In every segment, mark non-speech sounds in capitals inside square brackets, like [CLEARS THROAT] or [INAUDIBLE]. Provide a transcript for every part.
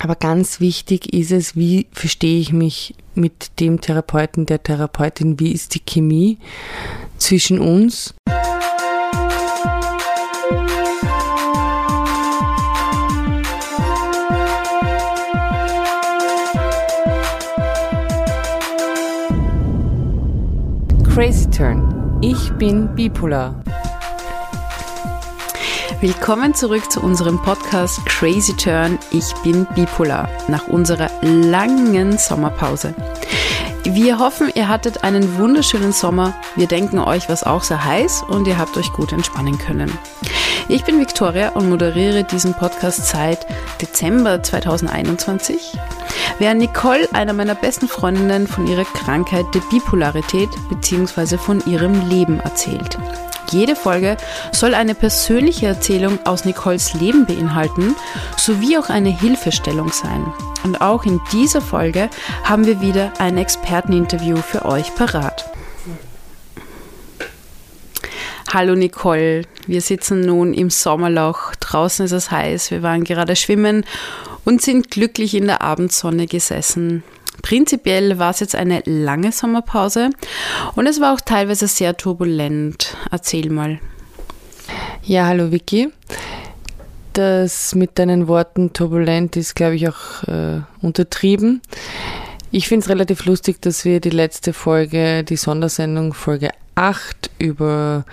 Aber ganz wichtig ist es, wie verstehe ich mich mit dem Therapeuten, der Therapeutin, wie ist die Chemie zwischen uns. Crazy Turn. Ich bin bipolar. Willkommen zurück zu unserem Podcast Crazy Turn. Ich bin bipolar nach unserer langen Sommerpause. Wir hoffen, ihr hattet einen wunderschönen Sommer. Wir denken euch, was auch sehr heiß und ihr habt euch gut entspannen können. Ich bin Victoria und moderiere diesen Podcast seit Dezember 2021. Während Nicole, einer meiner besten Freundinnen, von ihrer Krankheit der Bipolarität bzw. von ihrem Leben erzählt. Jede Folge soll eine persönliche Erzählung aus Nicoles Leben beinhalten, sowie auch eine Hilfestellung sein. Und auch in dieser Folge haben wir wieder ein Experteninterview für euch parat. Hallo Nicole, wir sitzen nun im Sommerloch, draußen ist es heiß, wir waren gerade schwimmen und sind glücklich in der Abendsonne gesessen. Prinzipiell war es jetzt eine lange Sommerpause und es war auch teilweise sehr turbulent. Erzähl mal. Ja, hallo Vicky. Das mit deinen Worten turbulent ist, glaube ich, auch äh, untertrieben. Ich finde es relativ lustig, dass wir die letzte Folge, die Sondersendung Folge 8 über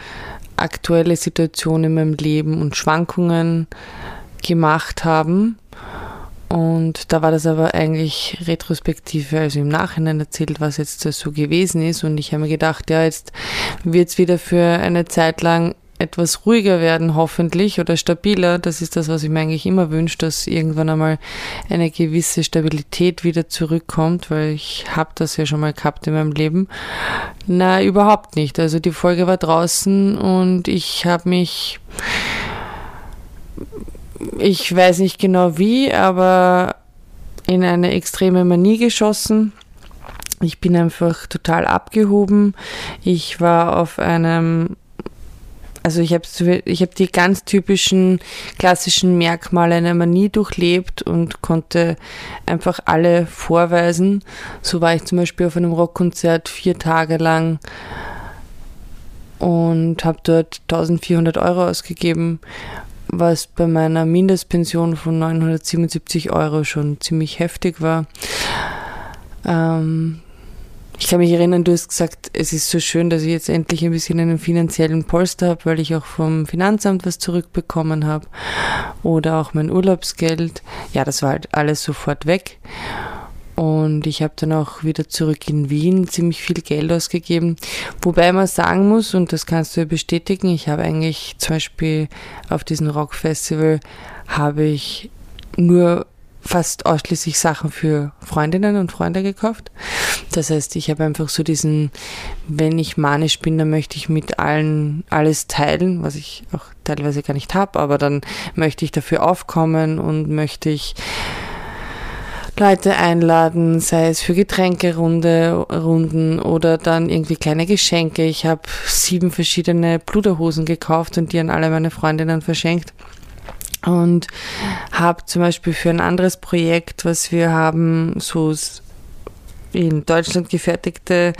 aktuelle Situationen in meinem Leben und Schwankungen gemacht haben. Und da war das aber eigentlich retrospektive, also im Nachhinein erzählt, was jetzt so gewesen ist. Und ich habe mir gedacht, ja, jetzt wird es wieder für eine Zeit lang etwas ruhiger werden, hoffentlich, oder stabiler. Das ist das, was ich mir eigentlich immer wünsche, dass irgendwann einmal eine gewisse Stabilität wieder zurückkommt, weil ich habe das ja schon mal gehabt in meinem Leben. Na, überhaupt nicht. Also die Folge war draußen und ich habe mich ich weiß nicht genau wie, aber in eine extreme Manie geschossen. Ich bin einfach total abgehoben. Ich war auf einem, also ich habe ich hab die ganz typischen klassischen Merkmale einer Manie durchlebt und konnte einfach alle vorweisen. So war ich zum Beispiel auf einem Rockkonzert vier Tage lang und habe dort 1400 Euro ausgegeben was bei meiner Mindestpension von 977 Euro schon ziemlich heftig war. Ähm, ich kann mich erinnern, du hast gesagt, es ist so schön, dass ich jetzt endlich ein bisschen einen finanziellen Polster habe, weil ich auch vom Finanzamt was zurückbekommen habe oder auch mein Urlaubsgeld. Ja, das war halt alles sofort weg. Und ich habe dann auch wieder zurück in Wien ziemlich viel Geld ausgegeben. Wobei man sagen muss, und das kannst du ja bestätigen, ich habe eigentlich zum Beispiel auf diesem Rockfestival habe ich nur fast ausschließlich Sachen für Freundinnen und Freunde gekauft. Das heißt, ich habe einfach so diesen, wenn ich manisch bin, dann möchte ich mit allen alles teilen, was ich auch teilweise gar nicht habe, aber dann möchte ich dafür aufkommen und möchte ich Leute einladen, sei es für Getränkerunde, Runden oder dann irgendwie kleine Geschenke. Ich habe sieben verschiedene Bluderhosen gekauft und die an alle meine Freundinnen verschenkt. Und habe zum Beispiel für ein anderes Projekt, was wir haben, so in Deutschland gefertigte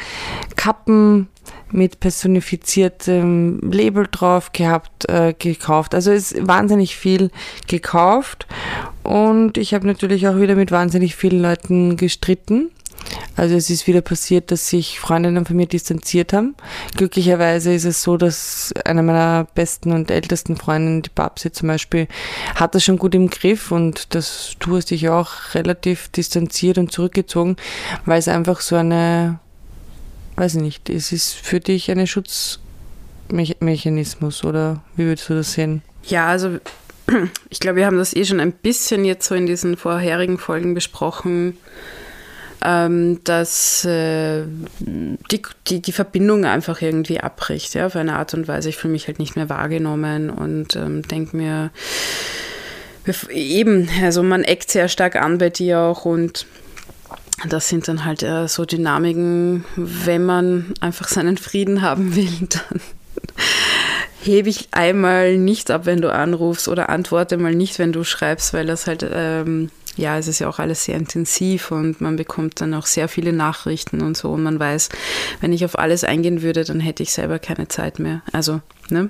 Kappen mit personifiziertem Label drauf gehabt, äh, gekauft. Also ist wahnsinnig viel gekauft und ich habe natürlich auch wieder mit wahnsinnig vielen Leuten gestritten. Also es ist wieder passiert, dass sich Freundinnen von mir distanziert haben. Glücklicherweise ist es so, dass eine meiner besten und ältesten Freundinnen, die Babsi zum Beispiel, hat das schon gut im Griff und das, du hast dich auch relativ distanziert und zurückgezogen, weil es einfach so eine weiß ich nicht, es ist für dich ein Schutzmechanismus oder wie würdest du das sehen? Ja, also [CLEARS THROAT] ich glaube, wir haben das eh schon ein bisschen jetzt so in diesen vorherigen Folgen besprochen, ähm, dass äh, die, die, die Verbindung einfach irgendwie abbricht, ja, auf eine Art und Weise. Ich fühle mich halt nicht mehr wahrgenommen und ähm, denke mir, eben, also man eckt sehr stark an bei dir auch und das sind dann halt äh, so Dynamiken, wenn man einfach seinen Frieden haben [LAUGHS] will, dann hebe ich einmal nicht ab, wenn du anrufst oder antworte mal nicht, wenn du schreibst, weil das halt, ähm, ja, es ist ja auch alles sehr intensiv und man bekommt dann auch sehr viele Nachrichten und so und man weiß, wenn ich auf alles eingehen würde, dann hätte ich selber keine Zeit mehr. Also, ne?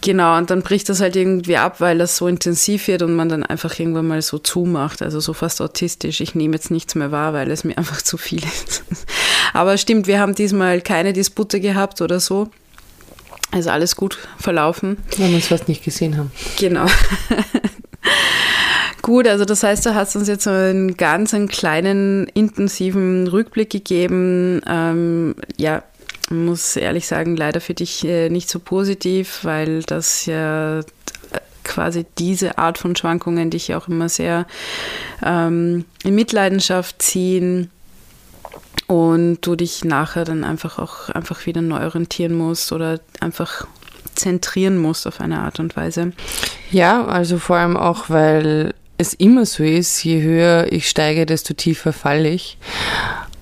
Genau, und dann bricht das halt irgendwie ab, weil das so intensiv wird und man dann einfach irgendwann mal so zumacht, also so fast autistisch. Ich nehme jetzt nichts mehr wahr, weil es mir [LAUGHS] einfach zu viel ist. Aber stimmt, wir haben diesmal keine Dispute gehabt oder so. Also alles gut verlaufen. Weil wir uns fast nicht gesehen haben. Genau. [LAUGHS] Gut, also das heißt, du hast uns jetzt so einen ganz einen kleinen, intensiven Rückblick gegeben. Ähm, ja, muss ehrlich sagen, leider für dich äh, nicht so positiv, weil das ja quasi diese Art von Schwankungen dich auch immer sehr ähm, in Mitleidenschaft ziehen und du dich nachher dann einfach auch einfach wieder neu orientieren musst oder einfach zentrieren musst auf eine Art und Weise. Ja, also vor allem auch, weil es immer so ist, je höher ich steige, desto tiefer falle ich.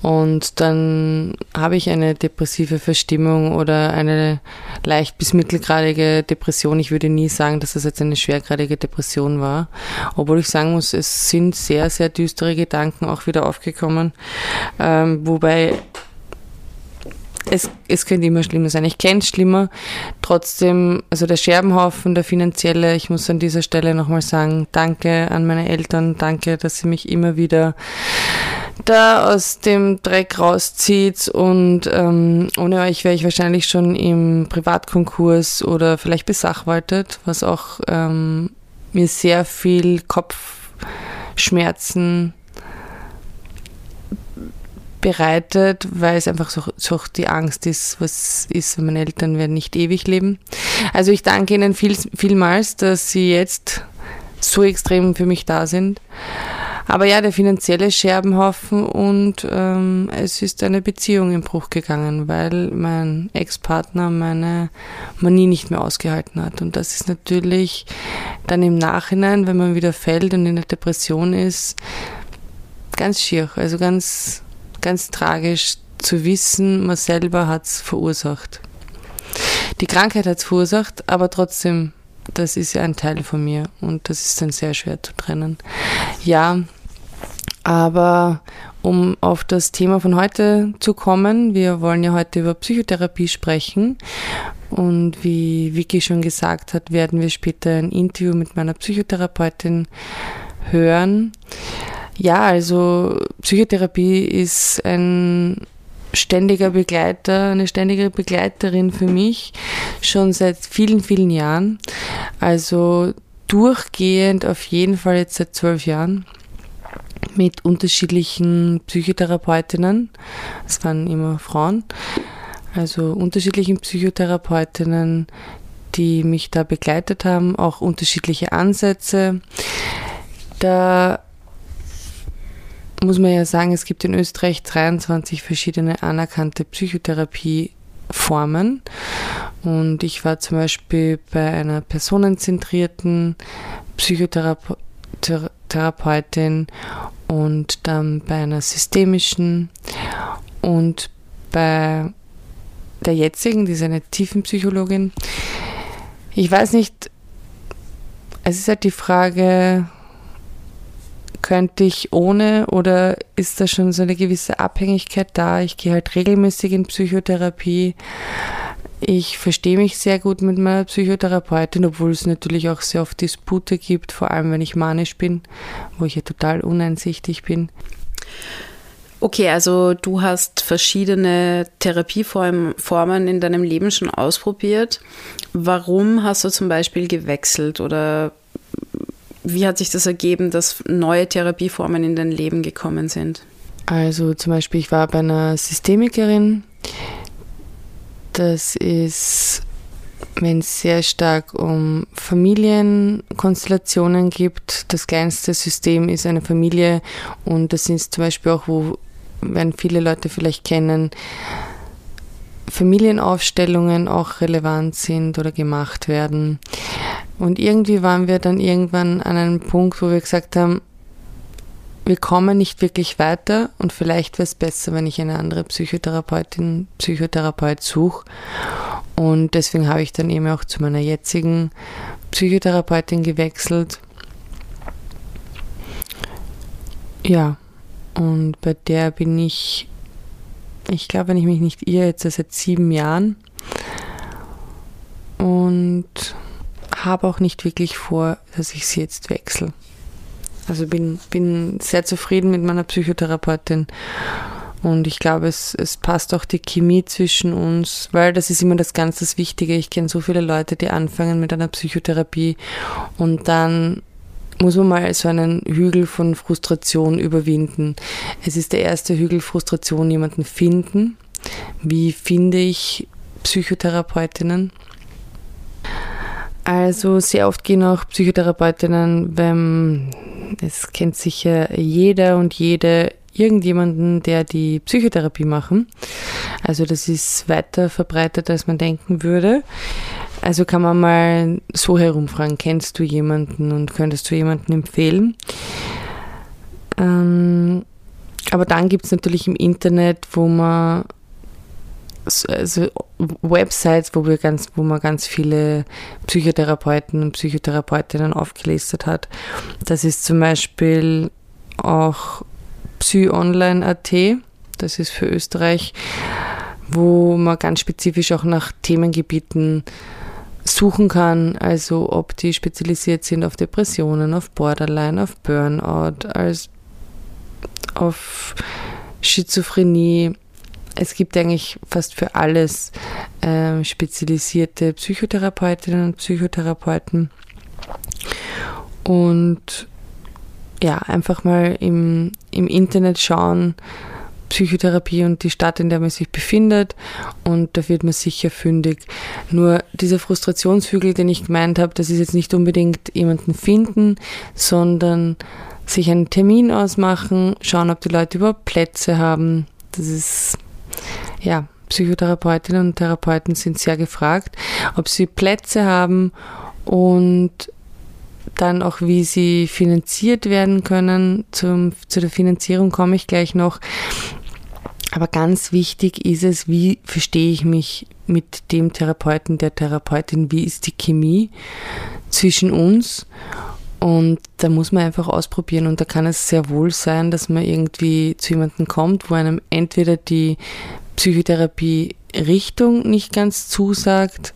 Und dann habe ich eine depressive Verstimmung oder eine leicht bis mittelgradige Depression. Ich würde nie sagen, dass das jetzt eine schwergradige Depression war. Obwohl ich sagen muss, es sind sehr, sehr düstere Gedanken auch wieder aufgekommen. Ähm, wobei es, es könnte immer schlimmer sein. Ich kenne es schlimmer. Trotzdem, also der Scherbenhaufen, der finanzielle, ich muss an dieser Stelle nochmal sagen, danke an meine Eltern, danke, dass sie mich immer wieder da aus dem Dreck rauszieht und ähm, ohne euch wäre ich wahrscheinlich schon im Privatkonkurs oder vielleicht besachwaltet, was auch ähm, mir sehr viel Kopfschmerzen bereitet, weil es einfach so, so die Angst ist, was ist, meine Eltern werden nicht ewig leben. Also ich danke Ihnen viel, vielmals, dass Sie jetzt so extrem für mich da sind. Aber ja, der finanzielle Scherbenhaufen und ähm, es ist eine Beziehung in Bruch gegangen, weil mein Ex-Partner meine Manie nicht mehr ausgehalten hat. Und das ist natürlich dann im Nachhinein, wenn man wieder fällt und in der Depression ist, ganz schier, also ganz, ganz tragisch zu wissen, man selber hat es verursacht. Die Krankheit hat es verursacht, aber trotzdem das ist ja ein Teil von mir und das ist dann sehr schwer zu trennen. Ja, aber um auf das Thema von heute zu kommen, wir wollen ja heute über Psychotherapie sprechen und wie Vicky schon gesagt hat, werden wir später ein Interview mit meiner Psychotherapeutin hören. Ja, also Psychotherapie ist ein ständiger Begleiter, eine ständige Begleiterin für mich schon seit vielen, vielen Jahren. Also durchgehend auf jeden Fall jetzt seit zwölf Jahren mit unterschiedlichen Psychotherapeutinnen. Es waren immer Frauen, also unterschiedlichen Psychotherapeutinnen, die mich da begleitet haben, auch unterschiedliche Ansätze. Da muss man ja sagen, es gibt in Österreich 23 verschiedene anerkannte Psychotherapieformen. Und ich war zum Beispiel bei einer personenzentrierten Psychotherapeutin und dann bei einer systemischen und bei der jetzigen, die ist eine Tiefenpsychologin. Ich weiß nicht, es ist halt die Frage, könnte ich ohne oder ist da schon so eine gewisse Abhängigkeit da? Ich gehe halt regelmäßig in Psychotherapie. Ich verstehe mich sehr gut mit meiner Psychotherapeutin, obwohl es natürlich auch sehr oft Dispute gibt, vor allem wenn ich manisch bin, wo ich ja total uneinsichtig bin. Okay, also du hast verschiedene Therapieformen in deinem Leben schon ausprobiert. Warum hast du zum Beispiel gewechselt oder wie hat sich das ergeben, dass neue Therapieformen in dein Leben gekommen sind? Also zum Beispiel, ich war bei einer Systemikerin. Das ist, wenn es sehr stark um Familienkonstellationen gibt. Das kleinste System ist eine Familie und das sind zum Beispiel auch, wo werden viele Leute vielleicht kennen, Familienaufstellungen auch relevant sind oder gemacht werden. Und irgendwie waren wir dann irgendwann an einem Punkt, wo wir gesagt haben, wir kommen nicht wirklich weiter und vielleicht wäre es besser, wenn ich eine andere Psychotherapeutin, Psychotherapeut suche. Und deswegen habe ich dann eben auch zu meiner jetzigen Psychotherapeutin gewechselt. Ja, und bei der bin ich, ich glaube, wenn ich mich nicht irre, jetzt seit sieben Jahren. Und habe auch nicht wirklich vor, dass ich sie jetzt wechsle. Also bin, bin sehr zufrieden mit meiner Psychotherapeutin und ich glaube, es, es passt auch die Chemie zwischen uns, weil das ist immer das ganz das Wichtige. Ich kenne so viele Leute, die anfangen mit einer Psychotherapie und dann muss man mal so einen Hügel von Frustration überwinden. Es ist der erste Hügel Frustration, jemanden finden. Wie finde ich Psychotherapeutinnen? Also sehr oft gehen auch Psychotherapeutinnen, wenn es kennt sicher jeder und jede irgendjemanden, der die Psychotherapie machen. Also das ist weiter verbreitet, als man denken würde. Also kann man mal so herumfragen, kennst du jemanden und könntest du jemanden empfehlen? Ähm, aber dann gibt es natürlich im Internet, wo man also Websites, wo wir ganz, wo man ganz viele Psychotherapeuten und Psychotherapeutinnen aufgelistet hat. Das ist zum Beispiel auch psyonline.at, das ist für Österreich, wo man ganz spezifisch auch nach Themengebieten suchen kann, also ob die spezialisiert sind auf Depressionen, auf Borderline, auf Burnout, als auf Schizophrenie. Es gibt eigentlich fast für alles äh, spezialisierte Psychotherapeutinnen und Psychotherapeuten. Und ja, einfach mal im, im Internet schauen, Psychotherapie und die Stadt, in der man sich befindet und da wird man sicher fündig. Nur dieser Frustrationshügel, den ich gemeint habe, das ist jetzt nicht unbedingt jemanden finden, sondern sich einen Termin ausmachen, schauen, ob die Leute überhaupt Plätze haben. Das ist, ja, Psychotherapeutinnen und Therapeuten sind sehr gefragt, ob sie Plätze haben und dann auch, wie sie finanziert werden können. Zum, zu der Finanzierung komme ich gleich noch. Aber ganz wichtig ist es, wie verstehe ich mich mit dem Therapeuten, der Therapeutin, wie ist die Chemie zwischen uns? Und da muss man einfach ausprobieren und da kann es sehr wohl sein, dass man irgendwie zu jemandem kommt, wo einem entweder die Psychotherapie-Richtung nicht ganz zusagt,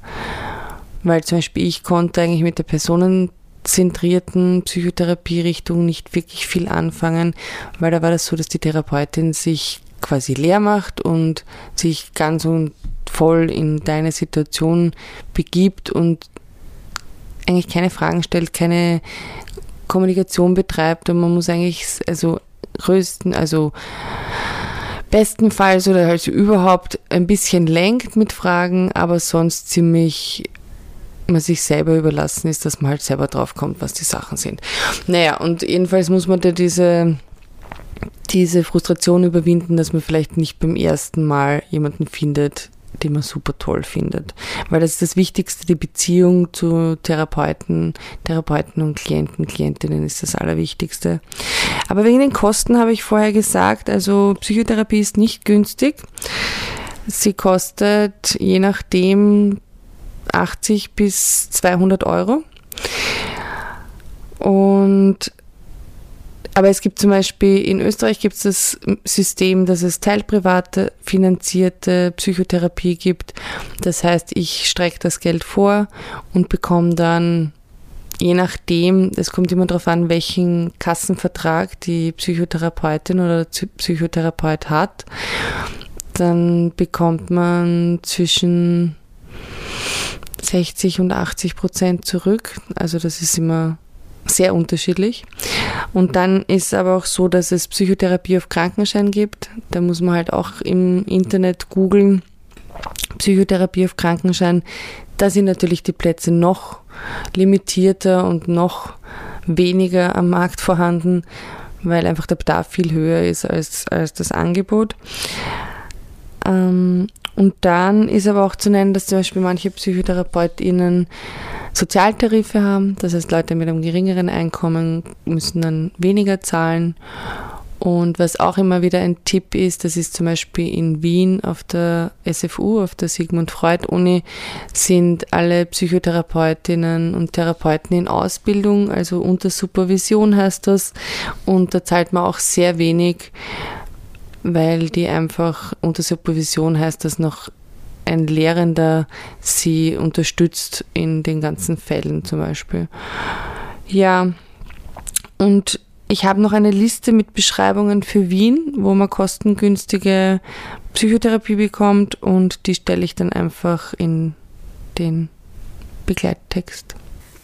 weil zum Beispiel ich konnte eigentlich mit der personenzentrierten Psychotherapie-Richtung nicht wirklich viel anfangen, weil da war das so, dass die Therapeutin sich quasi leer macht und sich ganz und voll in deine Situation begibt und eigentlich keine Fragen stellt, keine Kommunikation betreibt und man muss eigentlich, also größten, also bestenfalls oder also überhaupt ein bisschen lenkt mit Fragen, aber sonst ziemlich man sich selber überlassen ist, dass man halt selber drauf kommt, was die Sachen sind. Naja, und jedenfalls muss man da diese diese Frustration überwinden, dass man vielleicht nicht beim ersten Mal jemanden findet, den man super toll findet. Weil das ist das Wichtigste, die Beziehung zu Therapeuten, Therapeuten und Klienten, Klientinnen ist das Allerwichtigste. Aber wegen den Kosten habe ich vorher gesagt, also Psychotherapie ist nicht günstig. Sie kostet je nachdem 80 bis 200 Euro. Und aber es gibt zum Beispiel in Österreich gibt es das System, dass es teilprivate finanzierte Psychotherapie gibt. Das heißt, ich strecke das Geld vor und bekomme dann je nachdem, es kommt immer darauf an, welchen Kassenvertrag die Psychotherapeutin oder der Psychotherapeut hat, dann bekommt man zwischen 60 und 80 Prozent zurück. Also das ist immer sehr unterschiedlich. Und dann ist aber auch so, dass es Psychotherapie auf Krankenschein gibt. Da muss man halt auch im Internet googeln. Psychotherapie auf Krankenschein. Da sind natürlich die Plätze noch limitierter und noch weniger am Markt vorhanden, weil einfach der Bedarf viel höher ist als, als das Angebot. Ähm, und dann ist aber auch zu nennen, dass zum Beispiel manche PsychotherapeutInnen Sozialtarife haben. Das heißt, Leute mit einem geringeren Einkommen müssen dann weniger zahlen. Und was auch immer wieder ein Tipp ist, das ist zum Beispiel in Wien auf der SFU, auf der Sigmund Freud Uni, sind alle Psychotherapeutinnen und Therapeuten in Ausbildung, also unter Supervision heißt das. Und da zahlt man auch sehr wenig, weil die einfach unter Supervision heißt das noch ein Lehrender sie unterstützt in den ganzen Fällen zum Beispiel. Ja, und ich habe noch eine Liste mit Beschreibungen für Wien, wo man kostengünstige Psychotherapie bekommt und die stelle ich dann einfach in den Begleittext.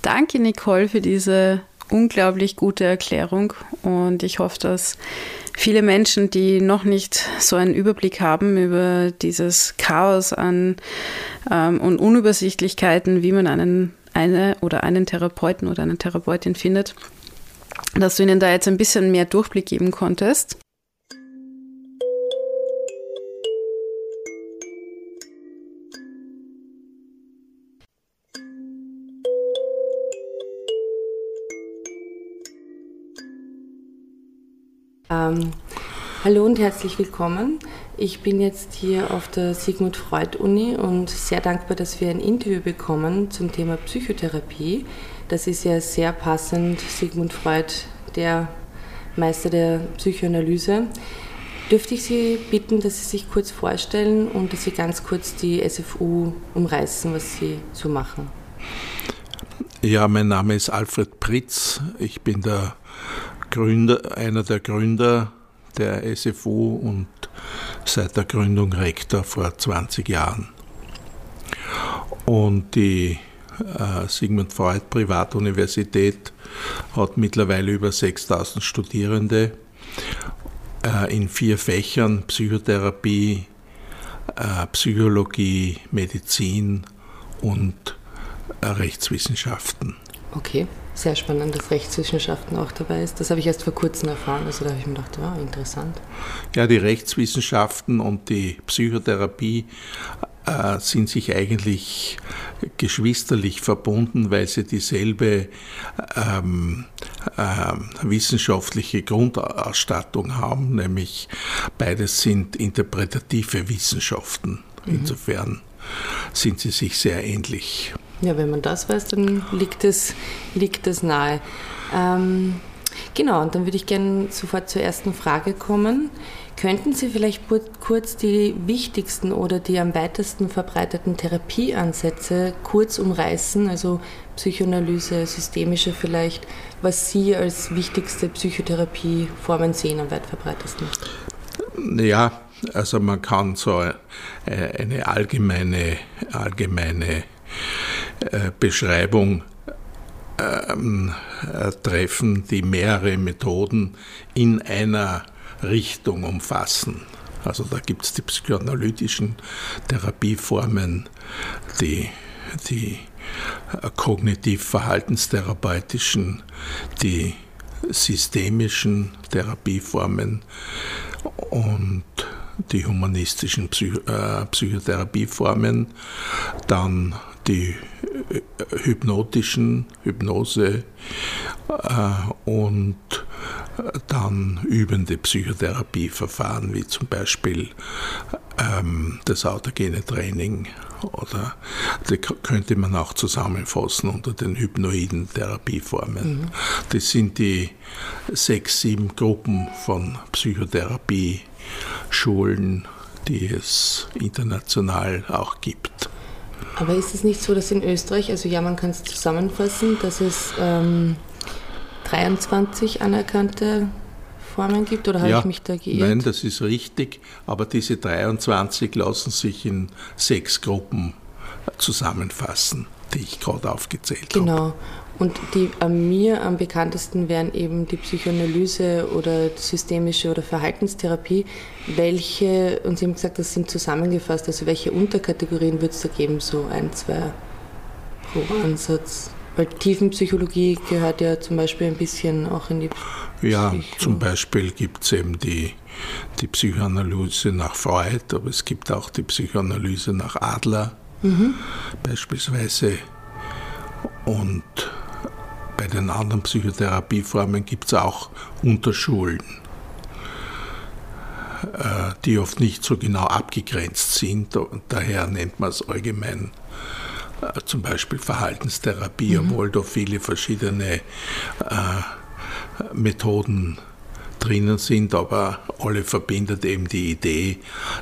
Danke, Nicole, für diese unglaublich gute Erklärung und ich hoffe, dass viele Menschen, die noch nicht so einen Überblick haben über dieses Chaos an ähm, und Unübersichtlichkeiten, wie man einen eine oder einen Therapeuten oder eine Therapeutin findet, dass du ihnen da jetzt ein bisschen mehr Durchblick geben konntest. Ähm, hallo und herzlich willkommen. Ich bin jetzt hier auf der Sigmund Freud Uni und sehr dankbar, dass wir ein Interview bekommen zum Thema Psychotherapie. Das ist ja sehr passend. Sigmund Freud, der Meister der Psychoanalyse. Dürfte ich Sie bitten, dass Sie sich kurz vorstellen und dass Sie ganz kurz die SFU umreißen, was Sie so machen? Ja, mein Name ist Alfred Pritz. Ich bin der Gründer, einer der Gründer der SFU und seit der Gründung Rektor vor 20 Jahren. Und die äh, Sigmund Freud Privatuniversität hat mittlerweile über 6000 Studierende äh, in vier Fächern Psychotherapie, äh, Psychologie, Medizin und Rechtswissenschaften. Okay, sehr spannend, dass Rechtswissenschaften auch dabei ist. Das habe ich erst vor kurzem erfahren, also da habe ich mir gedacht, wow, interessant. Ja, die Rechtswissenschaften und die Psychotherapie äh, sind sich eigentlich geschwisterlich verbunden, weil sie dieselbe ähm, äh, wissenschaftliche Grundausstattung haben, nämlich beides sind interpretative Wissenschaften. Mhm. Insofern sind sie sich sehr ähnlich. Ja, wenn man das weiß, dann liegt es, liegt nahe. Ähm, genau, und dann würde ich gerne sofort zur ersten Frage kommen. Könnten Sie vielleicht kurz die wichtigsten oder die am weitesten verbreiteten Therapieansätze kurz umreißen, also Psychoanalyse, systemische vielleicht, was Sie als wichtigste Psychotherapieformen sehen am weit verbreitesten? Ja, also man kann so äh, eine allgemeine, allgemeine Beschreibung ähm, äh, treffen, die mehrere Methoden in einer Richtung umfassen. Also da gibt es die psychoanalytischen Therapieformen, die, die äh, kognitiv-verhaltenstherapeutischen, die systemischen Therapieformen und die humanistischen Psych äh, Psychotherapieformen, dann die äh, hypnotischen, Hypnose äh, und dann übende Psychotherapieverfahren wie zum Beispiel ähm, das autogene Training oder die könnte man auch zusammenfassen unter den hypnoiden Therapieformen. Mhm. Das sind die sechs, sieben Gruppen von Psychotherapie-Schulen, die es international auch gibt. Aber ist es nicht so, dass in Österreich, also ja, man kann es zusammenfassen, dass es ähm, 23 anerkannte Formen gibt oder habe ja, ich mich da geirrt? Nein, das ist richtig, aber diese 23 lassen sich in sechs Gruppen zusammenfassen, die ich gerade aufgezählt genau. habe. Genau. Und die an mir am bekanntesten wären eben die Psychoanalyse oder systemische oder Verhaltenstherapie. Welche, und Sie haben gesagt, das sind zusammengefasst, also welche Unterkategorien wird es da geben, so ein, zwei pro Ansatz? Weil Tiefenpsychologie gehört ja zum Beispiel ein bisschen auch in die Ja, Psycho zum Beispiel gibt es eben die, die Psychoanalyse nach Freud, aber es gibt auch die Psychoanalyse nach Adler mhm. beispielsweise. Und bei den anderen Psychotherapieformen gibt es auch Unterschulen. äh, die oft nicht so genau abgegrenzt sind. Und daher nennt man es allgemein äh, zum Beispiel Verhaltenstherapie, mhm. obwohl da viele verschiedene äh, Methoden drinnen sind, aber alle verbindet eben die Idee,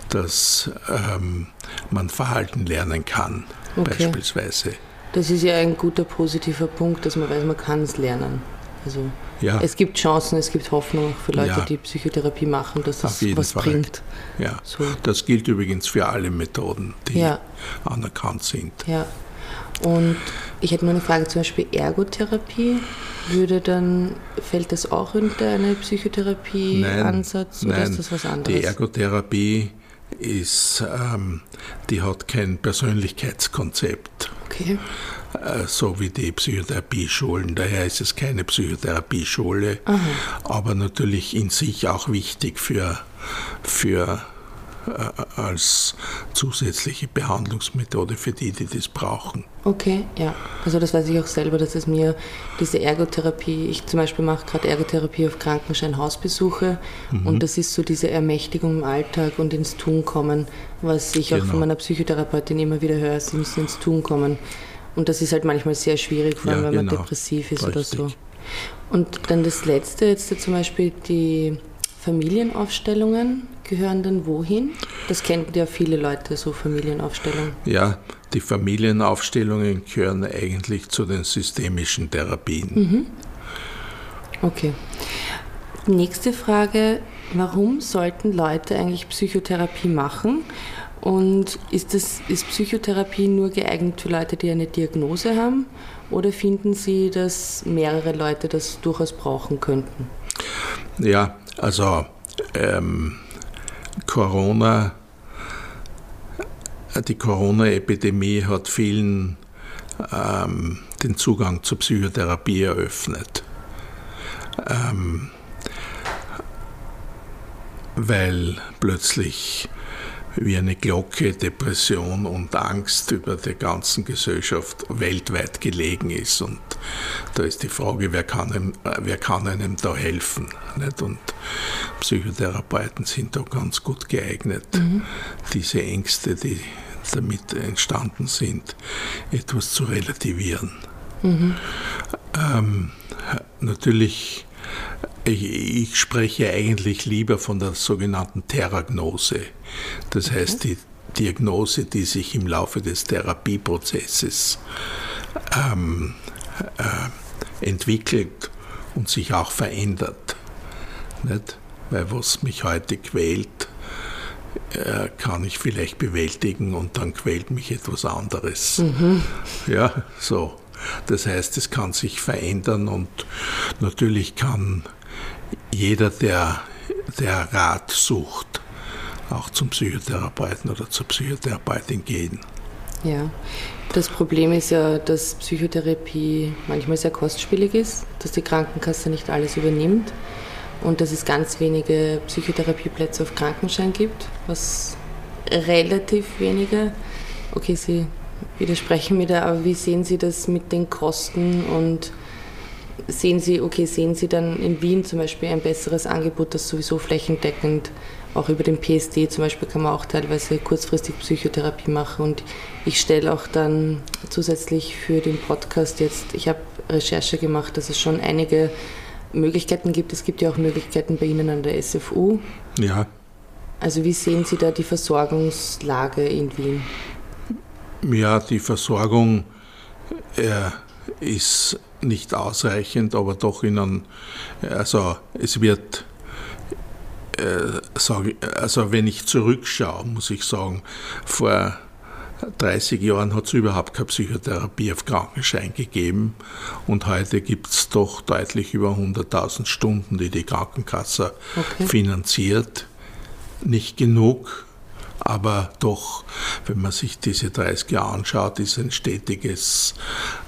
dass ähm, man Verhalten lernen kann, okay. beispielsweise. Das ist ja ein guter positiver Punkt, dass man weiß, man kann es lernen. Also ja. es gibt Chancen, es gibt Hoffnung für Leute, ja. die Psychotherapie machen, dass das was Fall. bringt. Ja, so. das gilt übrigens für alle Methoden, die ja. anerkannt sind. Ja. Und ich hätte nur eine Frage, zum Beispiel Ergotherapie, würde dann, fällt das auch unter einen Psychotherapie-Ansatz oder nein, ist das was anderes? Die Ergotherapie ist, ähm, die hat kein Persönlichkeitskonzept. Okay. Äh, so wie die Psychotherapieschulen. Daher ist es keine Psychotherapieschule, Aha. aber natürlich in sich auch wichtig für, für als zusätzliche Behandlungsmethode für die, die das brauchen. Okay, ja. Also das weiß ich auch selber, dass es mir diese Ergotherapie, ich zum Beispiel mache gerade Ergotherapie auf Krankenschein Hausbesuche mhm. und das ist so diese Ermächtigung im Alltag und ins Tun kommen, was ich genau. auch von meiner Psychotherapeutin immer wieder höre, sie müssen ins Tun kommen. Und das ist halt manchmal sehr schwierig, vor allem ja, wenn genau. man depressiv ist Richtig. oder so. Und dann das letzte, jetzt zum Beispiel die Familienaufstellungen gehören dann wohin? Das kennen ja viele Leute, so Familienaufstellungen. Ja, die Familienaufstellungen gehören eigentlich zu den systemischen Therapien. Mhm. Okay. Nächste Frage, warum sollten Leute eigentlich Psychotherapie machen? Und ist, das, ist Psychotherapie nur geeignet für Leute, die eine Diagnose haben? Oder finden Sie, dass mehrere Leute das durchaus brauchen könnten? Ja, also ähm, Corona, die Corona-Epidemie hat vielen ähm, den Zugang zur Psychotherapie eröffnet. Ähm, weil plötzlich wie eine Glocke Depression und Angst über der ganzen Gesellschaft weltweit gelegen ist. Und da ist die Frage, wer kann einem, wer kann einem da helfen? Nicht? Und Psychotherapeuten sind da ganz gut geeignet, mhm. diese Ängste, die damit entstanden sind, etwas zu relativieren. Mhm. Ähm, natürlich ich, spreche eigentlich lieber von der sogenannten Theragnose. Das okay. heißt, die Diagnose, die sich im Laufe des Therapieprozesses ähm, äh, entwickelt und sich auch verändert. Nicht? Weil was mich heute quält, äh, kann ich vielleicht bewältigen und dann quält mich etwas anderes. Mhm. Ja, so. Das heißt, es kann sich verändern und natürlich kann jeder, der, der Rat sucht, auch zum Psychotherapeuten oder zur Psychotherapeutin gehen. Ja, das Problem ist ja, dass Psychotherapie manchmal sehr kostspielig ist, dass die Krankenkasse nicht alles übernimmt und dass es ganz wenige Psychotherapieplätze auf Krankenschein gibt, was relativ wenige. Okay, Sie widersprechen mir da, aber wie sehen Sie das mit den Kosten und sehen Sie, okay, sehen Sie dann in Wien zum Beispiel ein besseres Angebot, das sowieso flächendeckend auch über den PSD zum Beispiel kann man auch teilweise kurzfristig Psychotherapie machen und ich stelle auch dann zusätzlich für den Podcast jetzt, ich habe Recherche gemacht, dass es schon einige Möglichkeiten gibt. Es gibt ja auch Möglichkeiten bei Ihnen an der SFU. Ja. Also wie sehen Sie da die Versorgungslage in Wien? Ja, die Versorgung äh, ist nicht ausreichend, aber doch in einem, also es wird, äh, sag, also wenn ich zurückschaue, muss ich sagen, vor 30 Jahren hat es überhaupt keine Psychotherapie auf Krankenschein gegeben und heute gibt es doch deutlich über 100.000 Stunden, die die Krankenkasse okay. finanziert. Nicht genug, aber doch, wenn man sich diese 30 Jahre anschaut, ist ein stetiges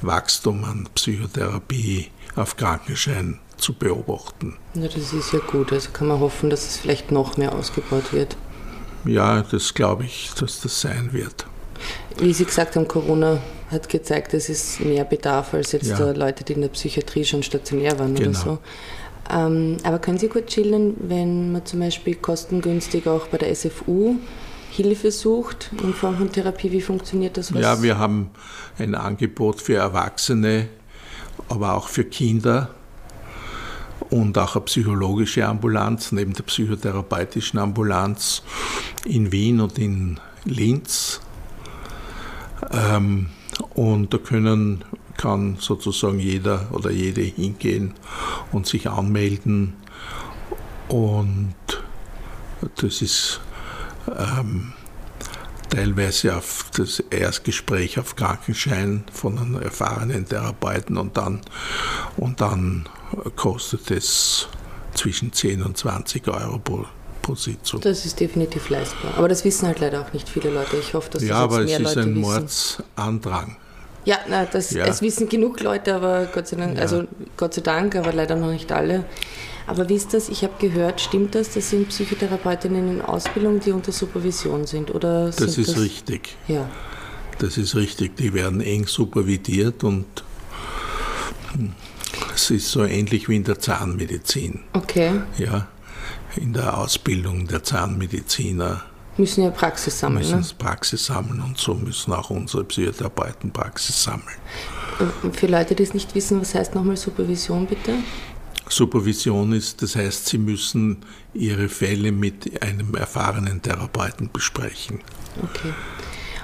Wachstum an Psychotherapie auf Krankenschein zu beobachten. Ja, das ist ja gut. Also kann man hoffen, dass es vielleicht noch mehr ausgebaut wird. Ja, das glaube ich, dass das sein wird. Wie Sie gesagt haben, Corona hat gezeigt, es ist mehr Bedarf als jetzt ja. Leute, die in der Psychiatrie schon stationär waren genau. oder so. Ähm, aber können Sie kurz schildern, wenn man zum Beispiel kostengünstig auch bei der SFU Hilfe sucht in Form von Therapie, wie funktioniert das? Was? Ja, wir haben ein Angebot für Erwachsene, aber auch für Kinder und auch eine psychologische Ambulanz neben der psychotherapeutischen Ambulanz in Wien und in Linz. Ähm, und da können, kann sozusagen jeder oder jede hingehen und sich anmelden. Und das ist ähm, teilweise auf das Erstgespräch auf Krankenschein von einem erfahrenen Therapeuten und dann, und dann kostet es zwischen 10 und 20 Euro pro, pro Sitzung. Das ist definitiv leistbar. Aber das wissen halt leider auch nicht viele Leute. Ich hoffe, dass das ja, aber mehr es ist Leute ein wissen. Mordsandrang. Ja, na, das, ja. es wissen genug Leute, aber Gott sei Dank, ja. also Gott sei Dank, aber leider noch nicht alle. Aber wie ist das? Ich habe gehört, stimmt das? Das sind Psychotherapeutinnen in Ausbildung, die unter Supervision sind, oder? Das ist das? richtig. Ja. Das ist richtig. Die werden eng supervidiert und hm, es ist so ähnlich wie in der Zahnmedizin. Okay. Ja, in der Ausbildung der Zahnmediziner müssen ja Praxis sammeln. Müssen ne? Praxis sammeln und so müssen auch unsere Psychotherapeuten Praxis sammeln. Für Leute, die es nicht wissen, was heißt nochmal Supervision bitte? Supervision ist, das heißt, Sie müssen Ihre Fälle mit einem erfahrenen Therapeuten besprechen. Okay.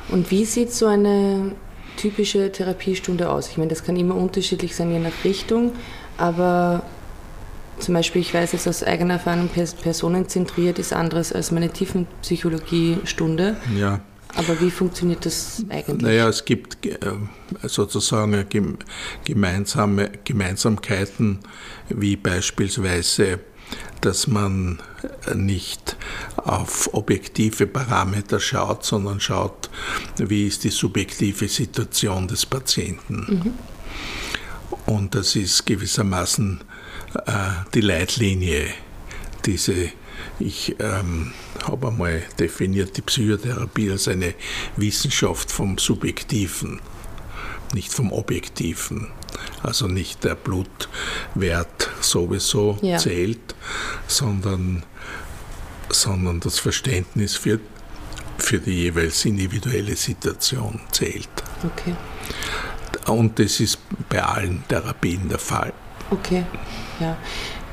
Und wie sieht so eine typische Therapiestunde aus? Ich meine, das kann immer unterschiedlich sein, je nach Richtung, aber zum Beispiel, ich weiß jetzt aus eigener Erfahrung, personenzentriert ist anderes als meine Tiefenpsychologiestunde. Ja. Aber wie funktioniert das eigentlich? Naja, es gibt äh, sozusagen gemeinsame Gemeinsamkeiten, wie beispielsweise, dass man nicht auf objektive Parameter schaut, sondern schaut, wie ist die subjektive Situation des Patienten. Mhm. Und das ist gewissermaßen äh, die Leitlinie, diese ich ähm, habe einmal definiert die Psychotherapie als eine Wissenschaft vom Subjektiven, nicht vom Objektiven. Also nicht der Blutwert sowieso ja. zählt, sondern, sondern das Verständnis für, für die jeweils individuelle Situation zählt. Okay. Und das ist bei allen Therapien der Fall. Okay, ja.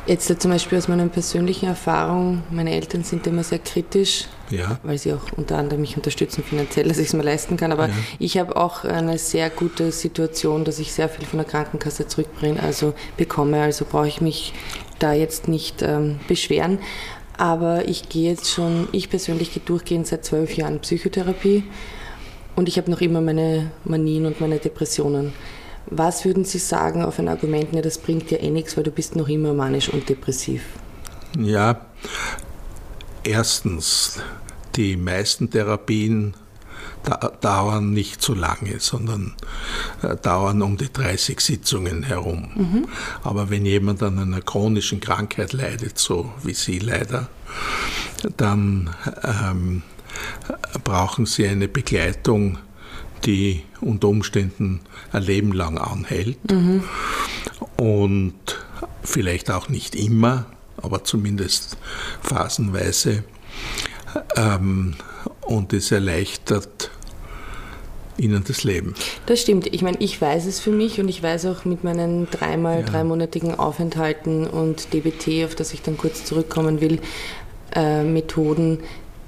Jetzt zum Beispiel aus meiner persönlichen Erfahrung, meine Eltern sind immer sehr kritisch, ja. weil sie auch unter anderem mich unterstützen finanziell, dass ich es mir leisten kann. Aber ja. ich habe auch eine sehr gute Situation, dass ich sehr viel von der Krankenkasse zurückbringe, also bekomme. Also brauche ich mich da jetzt nicht ähm, beschweren. Aber ich gehe jetzt schon, ich persönlich gehe durchgehend seit zwölf Jahren Psychotherapie und ich habe noch immer meine Manien und meine Depressionen. Was würden Sie sagen auf ein Argument, ja, das bringt dir eh nichts, weil du bist noch immer manisch und depressiv? Ja, erstens, die meisten Therapien dauern nicht so lange, sondern äh, dauern um die 30 Sitzungen herum. Mhm. Aber wenn jemand an einer chronischen Krankheit leidet, so wie Sie leider, dann ähm, brauchen Sie eine Begleitung die unter Umständen ein Leben lang anhält. Mhm. Und vielleicht auch nicht immer, aber zumindest phasenweise. Ähm, und es erleichtert ihnen das Leben. Das stimmt. Ich meine, ich weiß es für mich und ich weiß auch mit meinen dreimal ja. dreimonatigen Aufenthalten und DBT, auf das ich dann kurz zurückkommen will, äh, Methoden,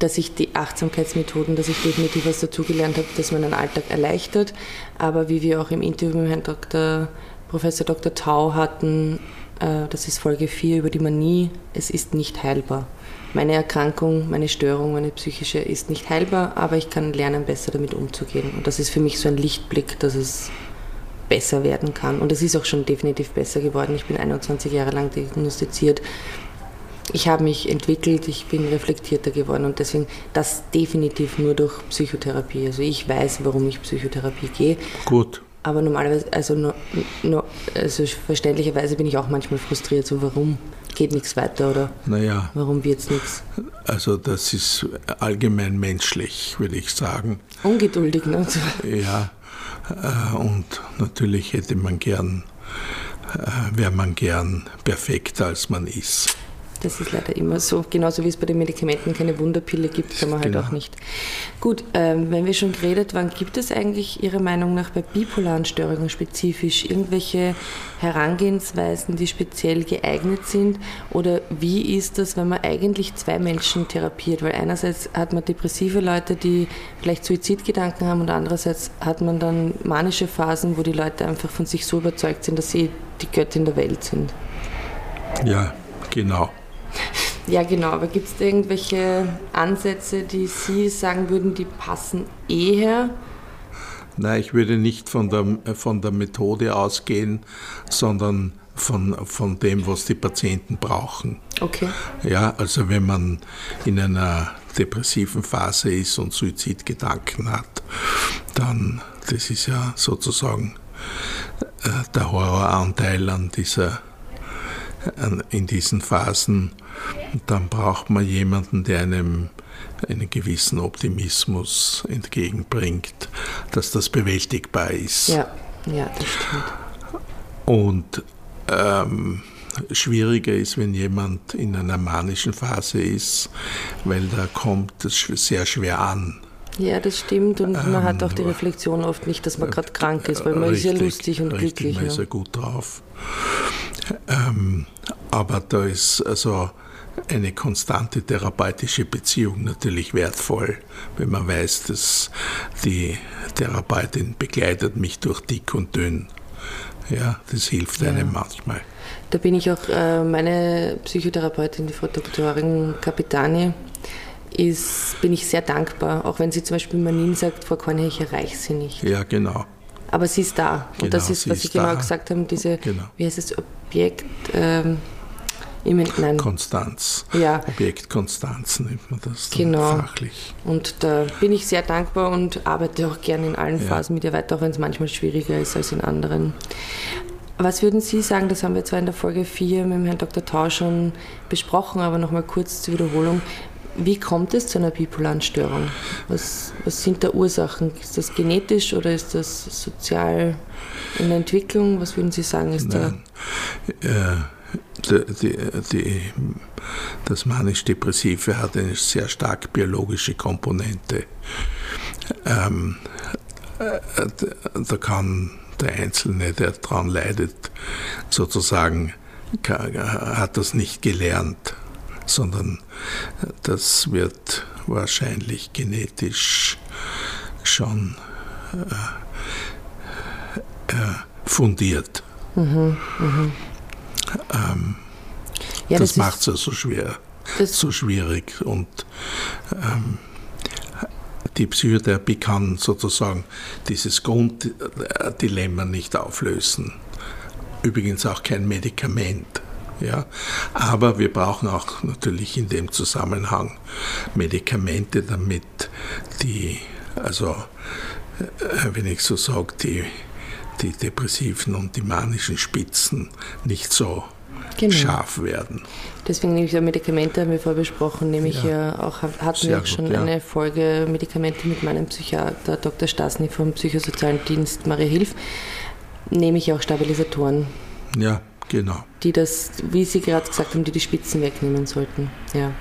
dass ich die Achtsamkeitsmethoden, dass ich definitiv was dazugelernt habe, dass meinen Alltag erleichtert. Aber wie wir auch im Interview mit Herrn Dr. Professor Dr. Tau hatten, äh, das ist Folge 4 über die Manie, es ist nicht heilbar. Meine Erkrankung, meine Störung, meine psychische ist nicht heilbar, aber ich kann lernen, besser damit umzugehen. Und das ist für mich so ein Lichtblick, dass es besser werden kann. Und es ist auch schon definitiv besser geworden. Ich bin 21 Jahre lang diagnostiziert ich habe mich entwickelt, ich bin reflektierter geworden und deswegen das definitiv nur durch Psychotherapie. Also ich weiß, warum ich Psychotherapie gehe. Gut. Aber normalerweise, also, no, no, also verständlicherweise bin ich auch manchmal frustriert, so warum geht nichts weiter oder naja, warum wird es nichts? Also das ist allgemein menschlich, würde ich sagen. Ungeduldig, ne? Ja, äh, und natürlich hätte man gern äh, wäre man gern perfekter, als man ist. Das ist leider immer so. Genauso wie es bei den Medikamenten keine Wunderpille gibt, kann man halt Genau. auch nicht. Gut, ähm, wenn wir schon geredet waren, gibt es eigentlich Ihrer Meinung nach bei bipolaren Störungen spezifisch irgendwelche Herangehensweisen, die speziell geeignet sind? Oder wie ist das, wenn man eigentlich zwei Menschen therapiert? Weil einerseits hat man depressive Leute, die vielleicht Suizidgedanken haben und andererseits hat man dann manische Phasen, wo die Leute einfach von sich so überzeugt sind, dass sie die Göttin der Welt sind. Ja, genau. Ja, genau. Aber gibt es irgendwelche Ansätze, die Sie sagen würden, die passen eher? Nein, ich würde nicht von der, von der Methode ausgehen, sondern von, von dem, was die Patienten brauchen. Okay. Ja, also wenn man in einer depressiven Phase ist und Suizidgedanken hat, dann, das ist ja sozusagen äh, der Horroranteil an dieser, an, in diesen Phasen, dann braucht man jemanden, der einem einen gewissen Optimismus entgegenbringt, dass das bewältigbar ist. Ja, ja, das stimmt. Und ähm, schwieriger ist, wenn jemand in einer manischen Phase ist, weil da kommt es sehr schwer an. Ja, das stimmt. Und man hat auch die Ähm, Reflexion oft nicht, dass man gerade krank ist, weil man ist ja lustig und richtig, glücklich. man ist Ja. ja gut drauf. Ähm, aber da ist also eine konstante therapeutische Beziehung natürlich wertvoll, wenn man weiß, dass die Therapeutin begleitet mich durch dick und dünn. Ja, das hilft einem manchmal. Da bin ich auch, äh, meine Psychotherapeutin, die Frau Doktorin Capitani, ist, bin ich sehr dankbar, auch wenn sie zum Beispiel Manin sagt, Frau Korne, ich erreiche sie nicht. Ja, genau. Aber sie ist da. Genau, und das ist, sie was ist Sie genau da. gesagt haben, diese, Genau. wie heißt es, Objekt, ähm, ich mein, nein, Konstanz. ja, Objektkonstanz nennt man das Genau. fachlich. und da bin ich sehr dankbar und arbeite auch gerne in allen Ja. Phasen mit ihr weiter, auch wenn es manchmal schwieriger ist als in anderen. Was würden Sie sagen, das haben wir zwar in der Folge 4 mit dem Herrn Dr. Tau schon besprochen, aber nochmal kurz zur Wiederholung. Wie kommt es zu einer bipolaren Störung? Was, was sind da Ursachen? Ist das genetisch oder ist das sozial in der Entwicklung? Was würden Sie sagen, ist da? Nein. Äh, die, die, die, das manisch-depressive hat eine sehr stark biologische Komponente. Ähm, äh, da kann der Einzelne, der daran leidet, sozusagen, hat das nicht gelernt, sondern das wird wahrscheinlich genetisch schon äh, äh, fundiert. Ähm, Ja, das ist- macht es ja so schwer, das, so schwierig. Und ähm, die Psychotherapie kann sozusagen dieses Grunddilemma nicht auflösen. Übrigens auch kein Medikament. Ja? Aber wir brauchen auch natürlich in dem Zusammenhang Medikamente, damit die, also äh, wenn ich so sage, die, die depressiven und die manischen Spitzen nicht so Genau. scharf werden. Deswegen nehme ich ja Medikamente, haben wir vorher besprochen, nehme ich Ja. auch, hatten wir auch gut, schon ja. eine Folge Medikamente mit meinem Psychiater Dr. Stasny vom Psychosozialen Dienst Maria Hilf, nehme ich auch Stabilisatoren, Ja, genau. die das, wie Sie gerade gesagt haben, die die Spitzen wegnehmen sollten. Ja.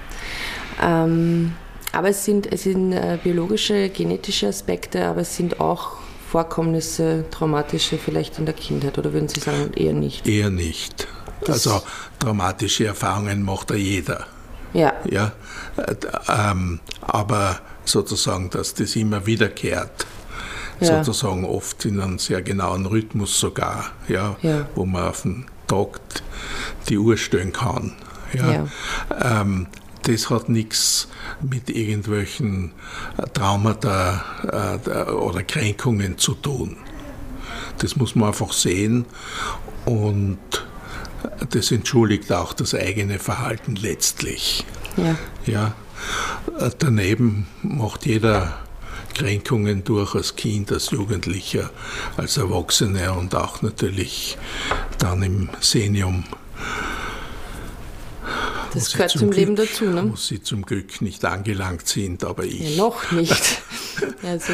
Ähm, aber es sind, es sind äh, biologische, genetische Aspekte, aber es sind auch Vorkommnisse, traumatische vielleicht in der Kindheit, oder würden Sie sagen, eher nicht? Eher nicht. Das- also traumatische Erfahrungen macht ja jeder. Ja, Ja? Äh, ähm, aber sozusagen, dass das immer wiederkehrt, Ja. sozusagen oft in einem sehr genauen Rhythmus sogar, ja, Ja. wo man auf den Tag die Uhr stellen kann. Ja? Ähm, das hat nichts mit irgendwelchen Traumata äh, oder Kränkungen zu tun. Das muss man einfach sehen und das entschuldigt auch das eigene Verhalten letztlich. ja. Ja. Daneben macht jeder Kränkungen durch als Kind, als Jugendlicher, als Erwachsener und auch natürlich dann im Senium. Das gehört zum Leben Glück, dazu, ne? Wo sie zum Glück nicht angelangt sind, aber ich. Ja, noch nicht. [LAUGHS] Also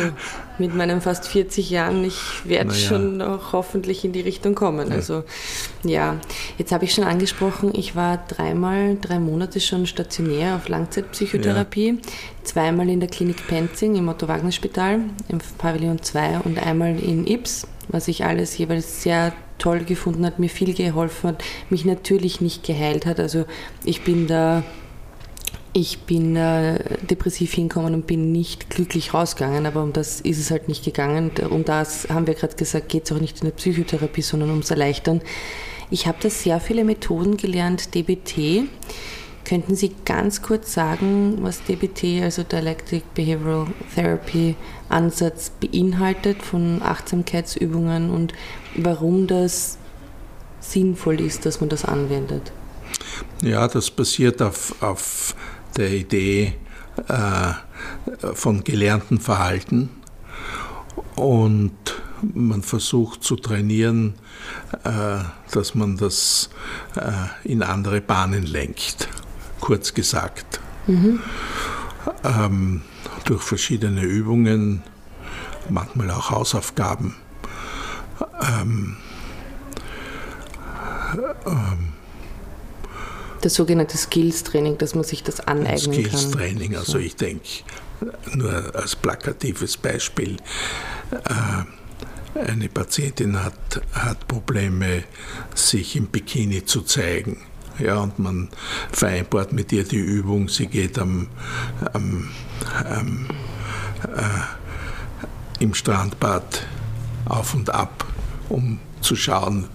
mit meinen fast 40 Jahren, ich werde naja. schon noch hoffentlich in die Richtung kommen. Ja. Also ja, jetzt habe ich schon angesprochen, ich war dreimal, drei Monate schon stationär auf Langzeitpsychotherapie, ja. zweimal in der Klinik Penzing im Otto-Wagner-Spital im Pavillon 2 und einmal in Ips, was ich alles jeweils sehr toll gefunden hat, mir viel geholfen hat, mich natürlich nicht geheilt hat. Also ich bin da ich bin äh, depressiv hingekommen und bin nicht glücklich rausgegangen, aber um das ist es halt nicht gegangen. Um das haben wir gerade gesagt, geht es auch nicht in der Psychotherapie, sondern ums Erleichtern. Ich habe da sehr viele Methoden gelernt, DBT. Könnten Sie ganz kurz sagen, was DBT, also Dialectic Behavioral Therapy Ansatz beinhaltet von Achtsamkeitsübungen und warum das sinnvoll ist, dass man das anwendet? Ja, das basiert auf, auf der Idee äh, von gelernten Verhalten und man versucht zu trainieren, äh, dass man das äh, in andere Bahnen lenkt, kurz gesagt. Mhm. Ähm, durch verschiedene Übungen, manchmal auch Hausaufgaben. Ähm, ähm, das sogenannte Skills-Training, dass man sich das aneignen Skills kann. Skills-Training, also ich denke, nur als plakatives Beispiel, äh, eine Patientin hat, hat Probleme, sich im Bikini zu zeigen. Ja, und man vereinbart mit ihr die Übung, sie geht am, am, am äh, im Strandbad auf und ab, um zu schauen,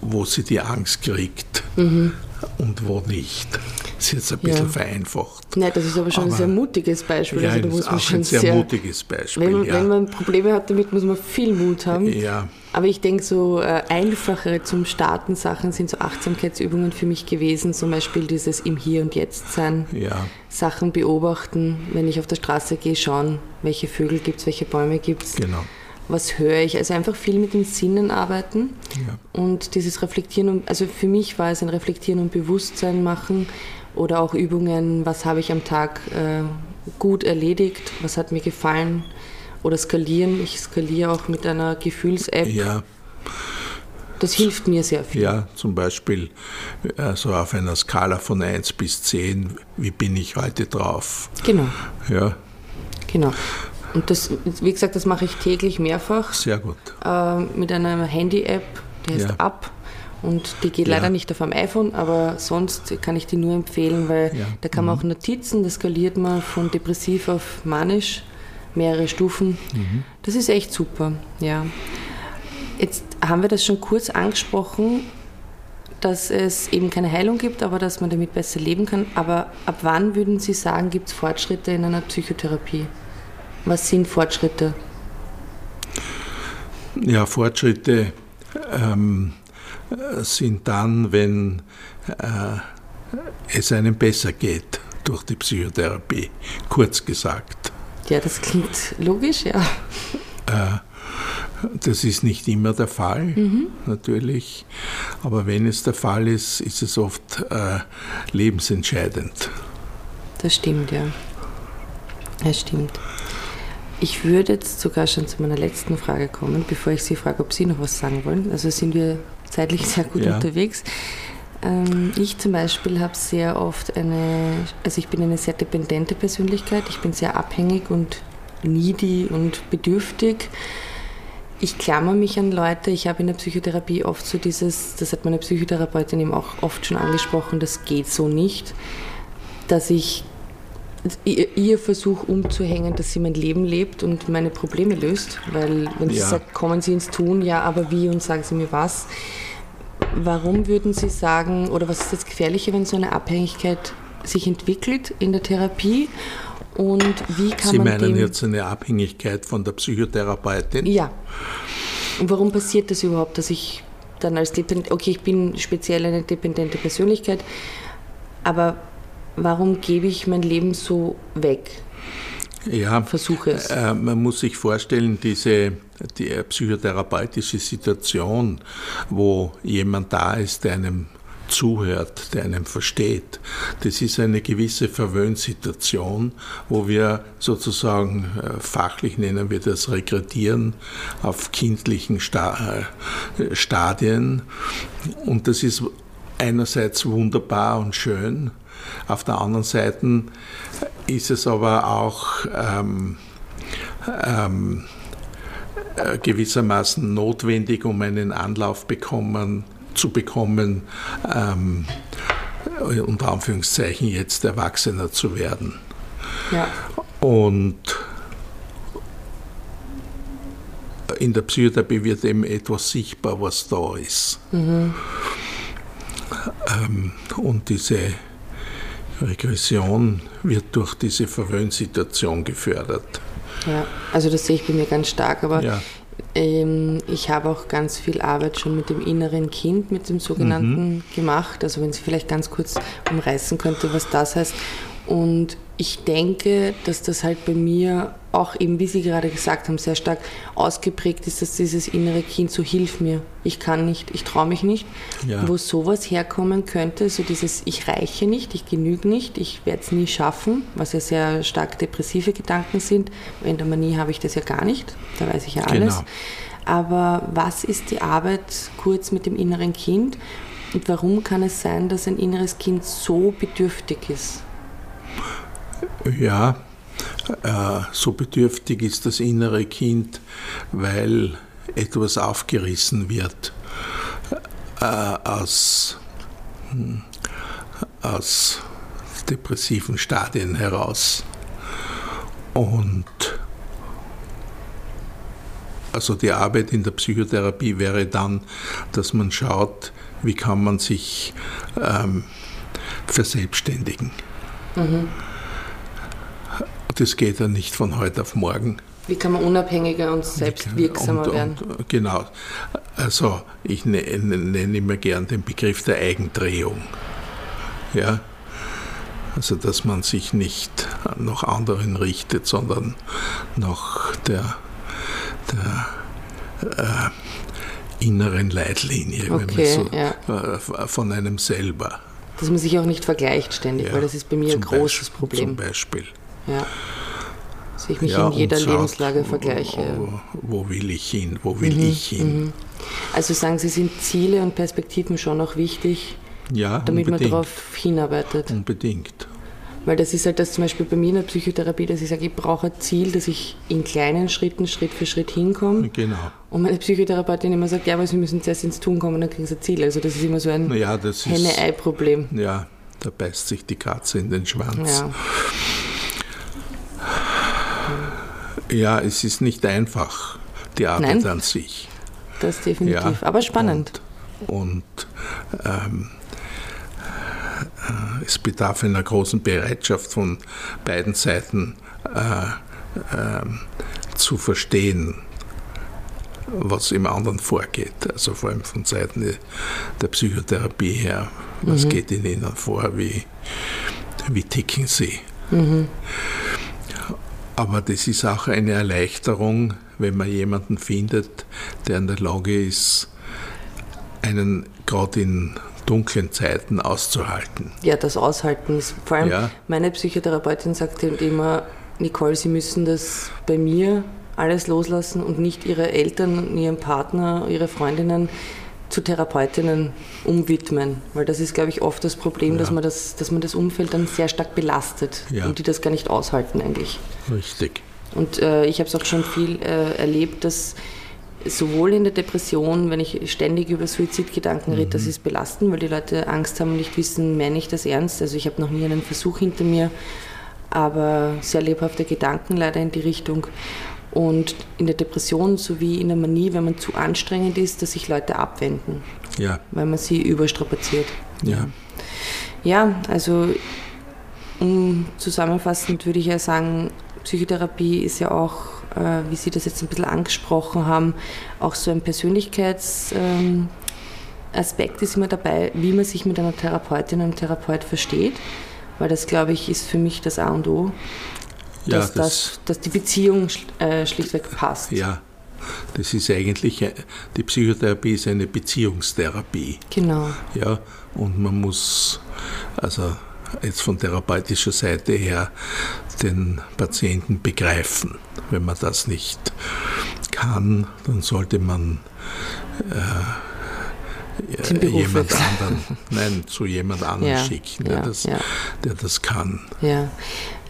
wo sie die Angst kriegt. Mhm und wo nicht. Das ist jetzt ein bisschen ja. vereinfacht. Nein, das ist aber schon aber, ein sehr mutiges Beispiel. Ja, also, da muss man schon ein sehr, sehr mutiges Beispiel. Wenn, ja. wenn, man Probleme hat damit, muss man viel Mut haben. Ja. Aber ich denke, so äh, einfachere zum Starten Sachen sind so Achtsamkeitsübungen für mich gewesen. Zum Beispiel dieses im Hier und Jetzt sein. Ja. Sachen beobachten, wenn ich auf der Straße gehe, schauen, welche Vögel gibt es, welche Bäume gibt es. Genau was höre ich. Also einfach viel mit den Sinnen arbeiten ja. und dieses Reflektieren. Und, also für mich war es ein Reflektieren und Bewusstsein machen oder auch Übungen, was habe ich am Tag äh, gut erledigt, was hat mir gefallen oder skalieren. Ich skaliere auch mit einer Gefühls-App. Ja. Das hilft mir sehr viel. Ja, zum Beispiel also auf einer Skala von 1 bis 10, wie bin ich heute drauf? Genau. Ja. Genau. Und das, wie gesagt, das mache ich täglich mehrfach. Sehr gut. Äh, mit einer Handy-App, die heißt ja. Up. Und die geht ja. leider nicht auf einem iPhone, aber sonst kann ich die nur empfehlen, weil ja. da kann man mhm. auch Notizen, das skaliert man von depressiv auf manisch, mehrere Stufen. Mhm. Das ist echt super, ja. Jetzt haben wir das schon kurz angesprochen, dass es eben keine Heilung gibt, aber dass man damit besser leben kann. Aber ab wann würden Sie sagen, gibt es Fortschritte in einer Psychotherapie? Was sind Fortschritte? Ja, Fortschritte ähm, sind dann, wenn äh, es einem besser geht durch die Psychotherapie, kurz gesagt. Ja, das klingt logisch, ja. Äh, das ist nicht immer der Fall, mhm. natürlich. Aber wenn es der Fall ist, ist es oft äh, lebensentscheidend. Das stimmt, ja. Das stimmt. Ich würde jetzt sogar schon zu meiner letzten Frage kommen, bevor ich Sie frage, ob Sie noch was sagen wollen. Also sind wir zeitlich sehr gut ja. unterwegs. Ähm, ich zum Beispiel habe sehr oft eine, also ich bin eine sehr dependente Persönlichkeit. Ich bin sehr abhängig und needy und bedürftig. Ich klammer mich an Leute. Ich habe in der Psychotherapie oft so dieses, das hat meine Psychotherapeutin eben auch oft schon angesprochen, das geht so nicht, dass ich ihr Versuch umzuhängen, dass sie mein Leben lebt und meine Probleme löst, weil wenn sie ja. sagt, kommen Sie ins Tun, ja, aber wie und sagen Sie mir was. Warum würden Sie sagen, oder was ist das Gefährliche, wenn so eine Abhängigkeit sich entwickelt in der Therapie und wie kann Sie man meinen jetzt eine Abhängigkeit von der Psychotherapeutin? Ja. Und warum passiert das überhaupt, dass ich dann als Dependent, okay, ich bin speziell eine dependente Persönlichkeit, aber warum gebe ich mein Leben so weg? Ja, versuche es. Äh, man muss sich vorstellen, diese die psychotherapeutische Situation, wo jemand da ist, der einem zuhört, der einem versteht. Das ist eine gewisse Verwöhnsituation, wo wir sozusagen äh, fachlich nennen wir das Regredieren auf kindlichen äh, Stadien. Und das ist einerseits wunderbar und schön, auf der anderen Seite ist es aber auch ähm, ähm, äh, gewissermaßen notwendig, um einen Anlauf bekommen, zu bekommen, ähm, unter Anführungszeichen jetzt Erwachsener zu werden. Ja. Und in der Psychotherapie wird eben etwas sichtbar, was da ist. Mhm. Ähm, und diese Regression wird durch diese Verwöhnsituation gefördert. Ja, also das sehe ich bei mir ganz stark, aber ja. ähm, ich habe auch ganz viel Arbeit schon mit dem inneren Kind, mit dem sogenannten mhm. gemacht. Also wenn Sie vielleicht ganz kurz umreißen könnte, was das heißt. Und ich denke, dass das halt bei mir auch eben, wie Sie gerade gesagt haben, sehr stark ausgeprägt ist, dass dieses innere Kind so hilf mir, ich kann nicht, ich traue mich nicht, ja. wo sowas herkommen könnte, so dieses ich reiche nicht, ich genüge nicht, ich werde es nie schaffen, was ja sehr stark depressive Gedanken sind. In der Manie habe ich das ja gar nicht, da weiß ich ja alles. Genau. Aber was ist die Arbeit kurz mit dem inneren Kind und warum kann es sein, dass ein inneres Kind so bedürftig ist? Ja, äh, so bedürftig ist das innere Kind, weil etwas aufgerissen wird äh, aus, hm, aus depressiven Stadien heraus. Und also die Arbeit in der Psychotherapie wäre dann, dass man schaut, wie kann man sich ähm, verselbstständigen. Mhm. Das geht ja nicht von heute auf morgen. Wie kann man unabhängiger und selbstwirksamer und, werden? Und, genau. Also ich ne, ne, nenne immer gern den Begriff der Eigendrehung. Ja? Also dass man sich nicht nach anderen richtet, sondern nach der, der äh, inneren Leitlinie, okay, so, ja. äh, von einem selber. Dass man sich auch nicht vergleicht ständig, ja, weil das ist bei mir ein großes Beispiel, Problem. Zum Beispiel. Ja. Dass ich mich ja, in jeder schaut, Lebenslage vergleiche. Wo, wo, will ich hin? Wo will mhm, ich hin? Mhm. Also sagen Sie, sind Ziele und Perspektiven schon noch wichtig, ja, damit unbedingt. man darauf hinarbeitet? Unbedingt. Weil das ist halt das zum Beispiel bei mir in der Psychotherapie, dass ich sage, ich brauche ein Ziel, dass ich in kleinen Schritten, Schritt für Schritt hinkomme. Genau. Und meine Psychotherapeutin immer sagt, ja, aber Sie müssen zuerst ins Tun kommen, dann kriegen Sie ein Ziel. Also das ist immer so ein ja, Henne-Ei-Problem. Ja, da beißt sich die Katze in den Schwanz. Ja. Ja, es ist nicht einfach, die Arbeit Nein, an sich. Das definitiv, ja, aber spannend. Und, und ähm, äh, es bedarf einer großen Bereitschaft von beiden Seiten äh, äh, zu verstehen, was im anderen vorgeht. Also vor allem von Seiten der Psychotherapie her. Was mhm. geht in ihnen vor? Wie, wie ticken sie? Mhm. Aber das ist auch eine Erleichterung, wenn man jemanden findet, der in der Lage ist, einen gerade in dunklen Zeiten auszuhalten. Ja, das Aushalten ist vor allem, ja. meine Psychotherapeutin sagt immer, Nicole, Sie müssen das bei mir alles loslassen und nicht Ihre Eltern, Ihren Partner, Ihre Freundinnen zu Therapeutinnen umwidmen. Weil das ist, glaube ich, oft das Problem, ja. dass, man das, dass man das Umfeld dann sehr stark belastet ja. und die das gar nicht aushalten eigentlich. Richtig. Und äh, ich habe es auch schon viel äh, erlebt, dass sowohl in der Depression, wenn ich ständig über Suizidgedanken mhm. rede, das ist belastend, weil die Leute Angst haben und nicht wissen, meine ich das ernst. Also ich habe noch nie einen Versuch hinter mir, aber sehr lebhafte Gedanken leider in die Richtung. Und in der Depression sowie in der Manie, wenn man zu anstrengend ist, dass sich Leute abwenden. Ja. Weil man sie überstrapaziert. Ja. Ja, also um zusammenfassend würde ich ja sagen, Psychotherapie ist ja auch, äh, wie Sie das jetzt ein bisschen angesprochen haben, auch so ein Persönlichkeitsaspekt ähm, ist immer dabei, wie man sich mit einer Therapeutin und Therapeut versteht, weil das, glaube ich, ist für mich das A und O dass, ja, das, dass, dass die Beziehung äh, schlichtweg passt. Ja, Das ist eigentlich, die Psychotherapie ist eine Beziehungstherapie. Genau. Ja, und man muss, also jetzt von therapeutischer Seite her, den Patienten begreifen. Wenn man das nicht kann, dann sollte man Beruf jemand anderen, nein, zu jemand [LAUGHS] anderem Ja, schicken, der, ja, das, ja. der das kann. Ja,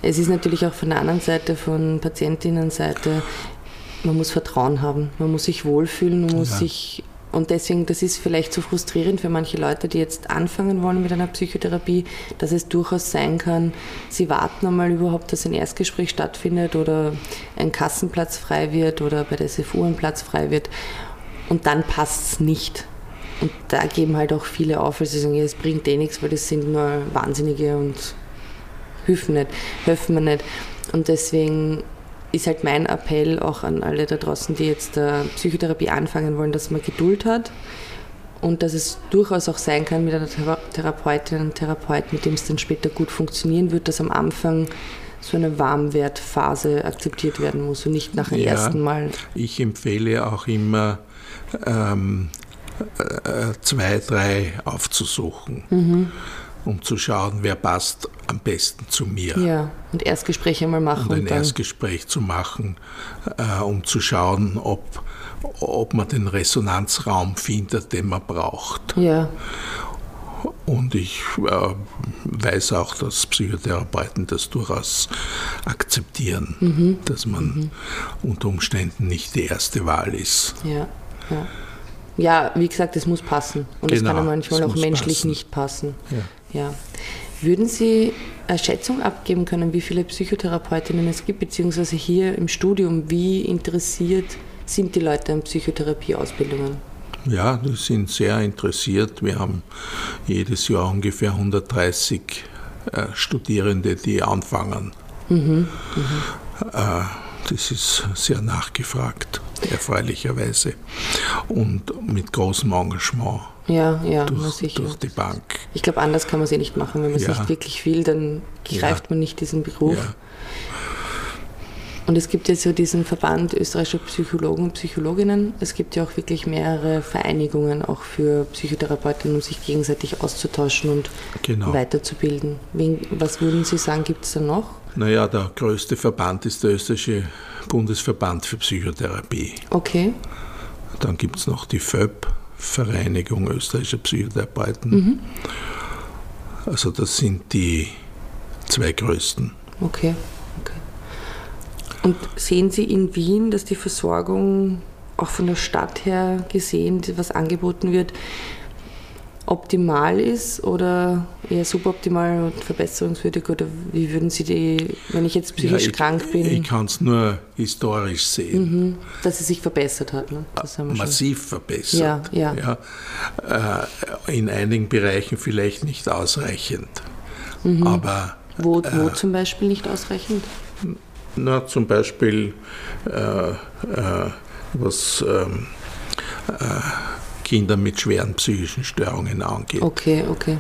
es ist natürlich auch von der anderen Seite, von Patientinnenseite, man muss Vertrauen haben, man muss sich wohlfühlen, man muss Ja. sich und deswegen, das ist vielleicht so frustrierend für manche Leute, die jetzt anfangen wollen mit einer Psychotherapie, dass es durchaus sein kann, sie warten einmal überhaupt, dass ein Erstgespräch stattfindet oder ein Kassenplatz frei wird oder bei der SFU ein Platz frei wird und dann passt es nicht. Und da geben halt auch viele auf, weil sie sagen, ja, es bringt eh nichts, weil das sind nur Wahnsinnige und helfen nicht, helfen mir nicht. Und deswegen ist halt mein Appell auch an alle da draußen, die jetzt äh, Psychotherapie anfangen wollen, dass man Geduld hat und dass es durchaus auch sein kann mit einer Thera Therapeutin, einem Therapeut, mit dem es dann später gut funktionieren wird, dass am Anfang so eine Warmwertphase akzeptiert werden muss und nicht nach dem Ja. ersten Mal. Ich empfehle auch immer, ähm, äh, zwei, drei aufzusuchen, Mhm. Um zu schauen, wer passt am besten zu mir. Ja, und Erstgespräche mal machen Und ein und. Erstgespräch zu machen, äh, um zu schauen, ob, ob man den Resonanzraum findet, den man braucht. Ja, Und ich äh, weiß auch, dass Psychotherapeuten das durchaus akzeptieren, Mhm. dass man unter Umständen nicht die erste Wahl ist. ja, ja. Ja, wie gesagt, es muss passen. Und es Genau, kann ja manchmal auch menschlich passen. nicht passen. Ja. Ja. Würden Sie eine Schätzung abgeben können, wie viele Psychotherapeutinnen es gibt, beziehungsweise hier im Studium, wie interessiert sind die Leute an Psychotherapieausbildungen? Ja, die sind sehr interessiert. Wir haben jedes Jahr ungefähr 130 äh, Studierende, die anfangen. Äh, das ist sehr nachgefragt, erfreulicherweise. Und mit großem Engagement Ja, ja, durch, sicher. durch die Bank. Ich glaube, anders kann man es eh nicht machen. Wenn man es Ja. nicht wirklich will, dann greift man nicht diesen Beruf. Ja. Und es gibt ja so diesen Verband österreichischer Psychologen und Psychologinnen. Es gibt ja auch wirklich mehrere Vereinigungen auch für Psychotherapeuten, um sich gegenseitig auszutauschen und Genau. weiterzubilden. Was würden Sie sagen, gibt es da noch? Naja, der größte Verband ist der österreichische Bundesverband für Psychotherapie. Okay. Dann gibt es noch die FÖB, Vereinigung österreichischer Psychotherapeuten. Mhm. Also das sind die zwei größten. Okay, okay. Und sehen Sie in Wien, dass die Versorgung auch von der Stadt her gesehen, was angeboten wird, optimal ist oder eher suboptimal und verbesserungswürdig? Oder wie würden Sie die, wenn ich jetzt psychisch Ja, ich, krank bin, Ich kann es nur historisch sehen. mhm, dass es sich verbessert hat? Ne? Wir schon. Massiv verbessert. Ja, Ja, äh, in einigen Bereichen vielleicht nicht ausreichend. Mhm. Aber Wo, äh, wo zum Beispiel nicht ausreichend? na, zum Beispiel äh, äh, was ähm, äh, Kinder mit schweren psychischen Störungen angeht. Okay, okay.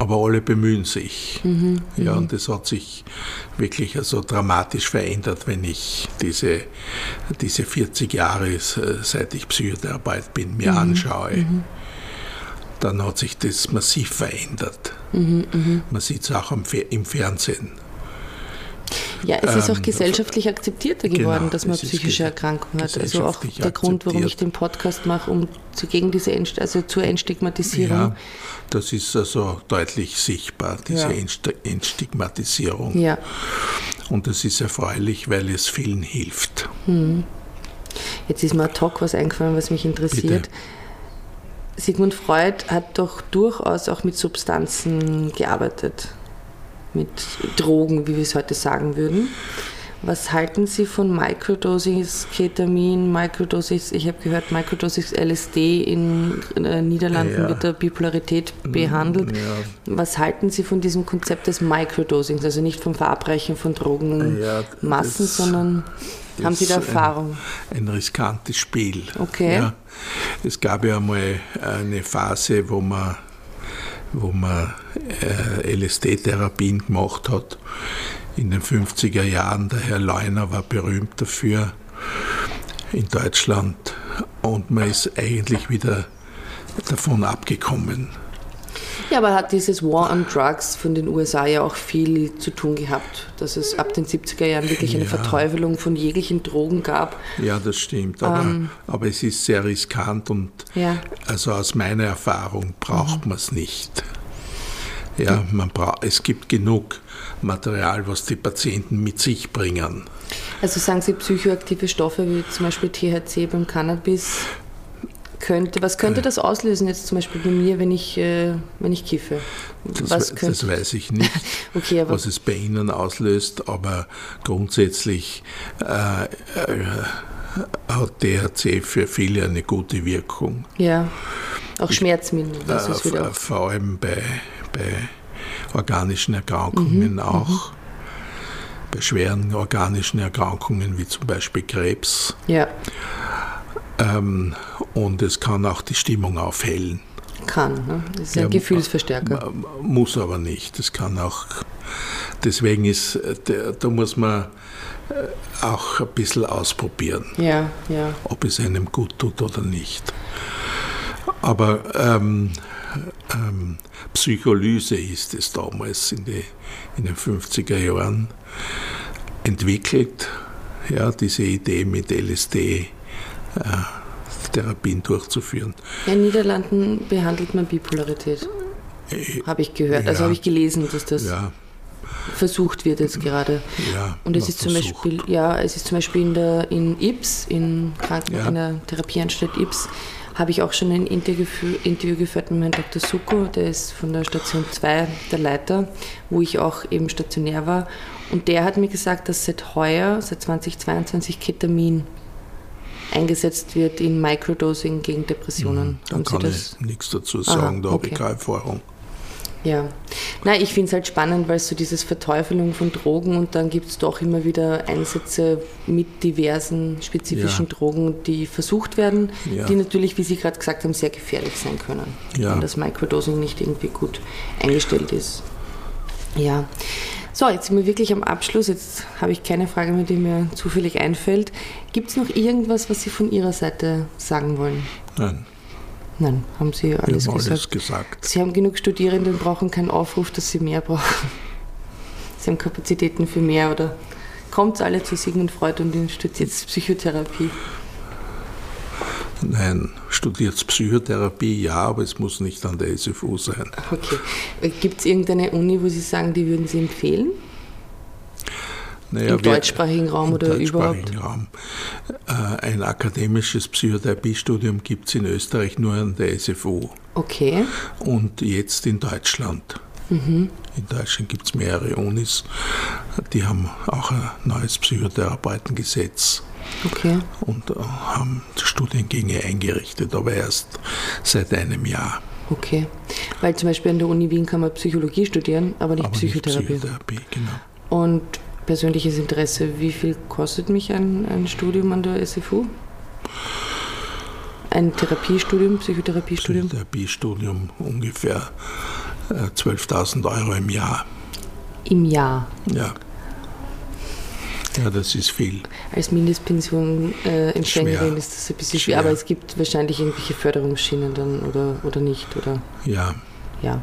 Aber alle bemühen sich. Mhm, Ja, und das hat sich wirklich also dramatisch verändert, wenn ich diese, diese 40 Jahre, äh, seit ich Psychotherapeut bin, Mhm, mir anschaue. Dann hat sich das massiv verändert. Mhm, Man sieht es auch im Fernsehen. Ja, es ist auch Ähm, gesellschaftlich akzeptierter geworden, genau, dass man psychische Erkrankungen hat. Also auch der Grund, warum ich den Podcast mache, um zu, gegen diese Entst also zur Entstigmatisierung. Ja, das ist also deutlich sichtbar, diese Ja. Entst Entstigmatisierung. Ja. Und das ist erfreulich, weil es vielen hilft. Jetzt ist mir ad hoc was eingefallen, was mich interessiert. Bitte. Sigmund Freud hat doch durchaus auch mit Substanzen gearbeitet. Mit Drogen, wie wir es heute sagen würden. Was halten Sie von Microdosis Ketamin, Microdosis, ich habe gehört, Microdosis LSD in äh, Niederlanden Ja. wird der Bipolarität behandelt. Ja, Was halten Sie von diesem Konzept des Microdosings, also nicht vom Verabreichen von Drogen in Ja, Massen, das sondern haben Sie da ist ein- Erfahrung? ein riskantes Spiel. Okay. Es gab ja mal eine Phase, wo man wo man äh, LSD-Therapien gemacht hat. In den 50er Jahren, der Herr Leuner war berühmt dafür in Deutschland und man ist eigentlich wieder davon abgekommen. Ja, aber hat dieses War on Drugs von den USA ja auch viel zu tun gehabt, dass es ab den 70er Jahren wirklich eine ja. Verteufelung von jeglichen Drogen gab. Ja, das stimmt, aber, ähm, aber es ist sehr riskant und ja. also aus meiner Erfahrung braucht mhm. man es nicht. Ja, man braucht, es gibt genug Material, was die Patienten mit sich bringen. Also sagen Sie psychoaktive Stoffe wie zum Beispiel THC beim Cannabis könnte, was könnte das auslösen jetzt zum Beispiel bei mir, wenn ich, äh, wenn ich kiffe? Das, das, weiß ich nicht, [LAUGHS] okay, was es bei Ihnen auslöst, aber grundsätzlich äh, äh, hat THC für viele eine gute Wirkung. Ja, auch Schmerzmittel. Äh, vor allem bei, bei organischen Erkrankungen mhm, auch. Mhm. Bei schweren organischen Erkrankungen wie zum Beispiel Krebs. Ja. Ähm, und es kann auch die Stimmung aufhellen. Kann, ne? das ist ein ja, Gefühlsverstärker. Muss aber nicht. Das kann auch. Deswegen ist, da muss man äh, auch ein bisschen ausprobieren, ja, ja. ob es einem gut tut oder nicht. Aber ähm, ähm, Psycholyse ist es damals in, die, in den 50er Jahren entwickelt. Ja, diese Idee mit LSD äh, Therapien durchzuführen. Ja, in Niederlanden behandelt man Bipolarität. Äh, habe ich gehört. Also ja, also habe ich gelesen, dass das ja. versucht wird jetzt gerade. Ja, Und es ist zum Beispiel, ja, es ist zum Beispiel in der in Ips, in, Kranken, in der Therapieanstalt Ips, habe ich auch schon ein Interview, Interview geführt mit Herrn Dr. Suko, der ist von der Station 2 der Leiter, wo ich auch eben stationär war. Und der hat mir gesagt, dass seit heuer, seit 2022 Ketamin eingesetzt wird in Microdosing gegen Depressionen. Mhm, da kann ich nichts dazu sagen, Aha, da okay. habe ich keine Erfahrung. Ja, nein, ich finde es halt spannend, weil so dieses Verteufelung von Drogen und dann gibt es doch immer wieder Einsätze mit diversen spezifischen ja. Drogen, die versucht werden, ja. die natürlich, wie Sie gerade gesagt haben, sehr gefährlich sein können, ja. wenn das Microdosing nicht irgendwie gut eingestellt ist. Ja, so, jetzt sind wir wirklich am Abschluss. Jetzt habe ich keine Frage mehr, die mir zufällig einfällt. Gibt es noch irgendwas, was Sie von Ihrer Seite sagen wollen? Nein. Nein, haben Sie alles, haben gesagt. alles gesagt. Sie haben genug Studierende und brauchen keinen Aufruf, dass Sie mehr brauchen. [LAUGHS] Sie haben Kapazitäten für mehr oder kommt alle zu Sigmund Freud und studiert Psychotherapie? Nein, studiert Psychotherapie, ja, aber es muss nicht an der SFU sein. Okay. Gibt es irgendeine Uni, wo Sie sagen, die würden Sie empfehlen? Naja, Im deutschsprachigen Raum oder überhaupt? Raum. Äh, ein akademisches Psychotherapiestudium gibt es in Österreich nur an der SFU. Okay. Und jetzt in Deutschland. Mhm. In Deutschland gibt es mehrere Unis, die haben auch ein neues Psychotherapeutengesetz. Okay. Und äh, haben Studiengänge eingerichtet, aber erst seit einem Jahr. Okay. Weil zum Beispiel an der Uni Wien kann man Psychologie studieren, aber nicht aber Psychotherapie. Nicht Psychotherapie, genau. Und persönliches Interesse, wie viel kostet mich ein, ein Studium an der SFU? Ein Therapiestudium, Psychotherapiestudium? Psychotherapiestudium ungefähr 12.000 äh, Euro im Jahr. Im Jahr? Ja. Ja, das ist viel. Als Mindestpension äh, ist das ein bisschen schwer, aber es gibt wahrscheinlich irgendwelche Förderungsschienen dann oder, oder nicht, oder? Ja. Ja.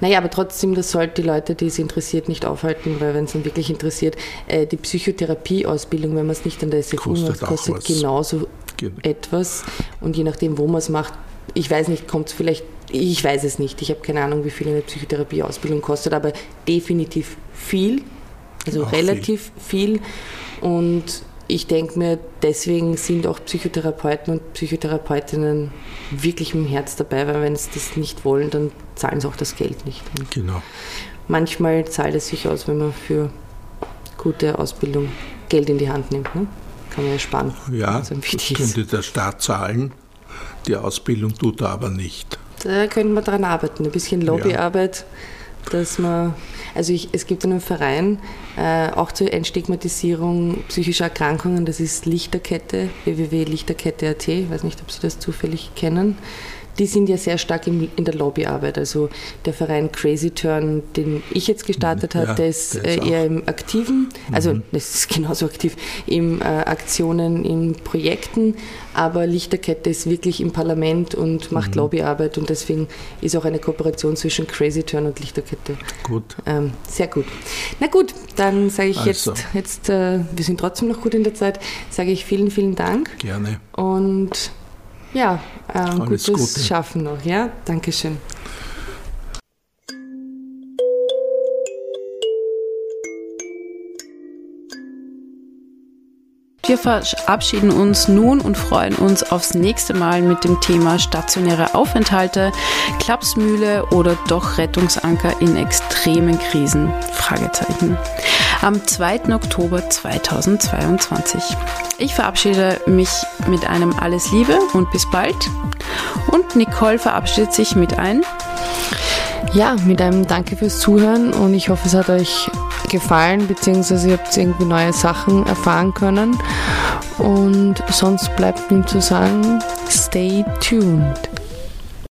Naja, aber trotzdem, das sollte die Leute, die es interessiert, nicht aufhalten, weil wenn es dann wirklich interessiert, äh, die Psychotherapieausbildung, wenn man es nicht an der SFU kostet macht, kostet genauso Ge etwas. Und je nachdem, wo man es macht, ich weiß nicht, kommt es vielleicht, ich weiß es nicht, ich habe keine Ahnung, wie viel eine Psychotherapieausbildung kostet, aber definitiv viel also Auch relativ viel. viel. Und ich denke mir, deswegen sind auch Psychotherapeuten und Psychotherapeutinnen wirklich im Herz dabei, weil wenn sie das nicht wollen, dann zahlen sie auch das Geld nicht. Und genau. Manchmal zahlt es sich aus, wenn man für gute Ausbildung Geld in die Hand nimmt. Ne? Kann man ja sparen. Ja, das könnte der Staat zahlen. Die Ausbildung tut er aber nicht. Da könnte man dran arbeiten. Ein bisschen Lobbyarbeit. Ja dass man, also ich, es gibt einen Verein, äh, auch zur Entstigmatisierung psychischer Erkrankungen, das ist Lichterkette, www.lichterkette.at, ich weiß nicht, ob Sie das zufällig kennen. Die sind ja sehr stark in, in der Lobbyarbeit. Also der Verein Crazy Turn, den ich jetzt gestartet habe, ja, der ist, der ist äh, eher im Aktiven, also mhm. das ist [LAUGHS] genauso aktiv, in äh, Aktionen, in Projekten, aber Lichterkette ist wirklich im Parlament und macht mhm. Lobbyarbeit und deswegen ist auch eine Kooperation zwischen Crazy Turn und Lichterkette. Gut. Ähm, sehr gut. Na gut, dann sage ich also. jetzt, jetzt äh, wir sind trotzdem noch gut in der Zeit, sage ich vielen, vielen Dank. Gerne. Und ja, ähm, gutes Gute. Schaffen noch. Ja, Dankeschön. Wir verabschieden uns nun und freuen uns aufs nächste Mal mit dem Thema stationäre Aufenthalte, Klapsmühle oder doch Rettungsanker in extremen Krisen? Fragezeichen. Am 2. Oktober 2022. Ich verabschiede mich mit einem Alles Liebe und bis bald. Und Nicole verabschiedet sich mit ein. Ja, mit einem Danke fürs Zuhören und ich hoffe, es hat euch gefallen, beziehungsweise ihr habt irgendwie neue Sachen erfahren können. Und sonst bleibt mir zu sagen, stay tuned.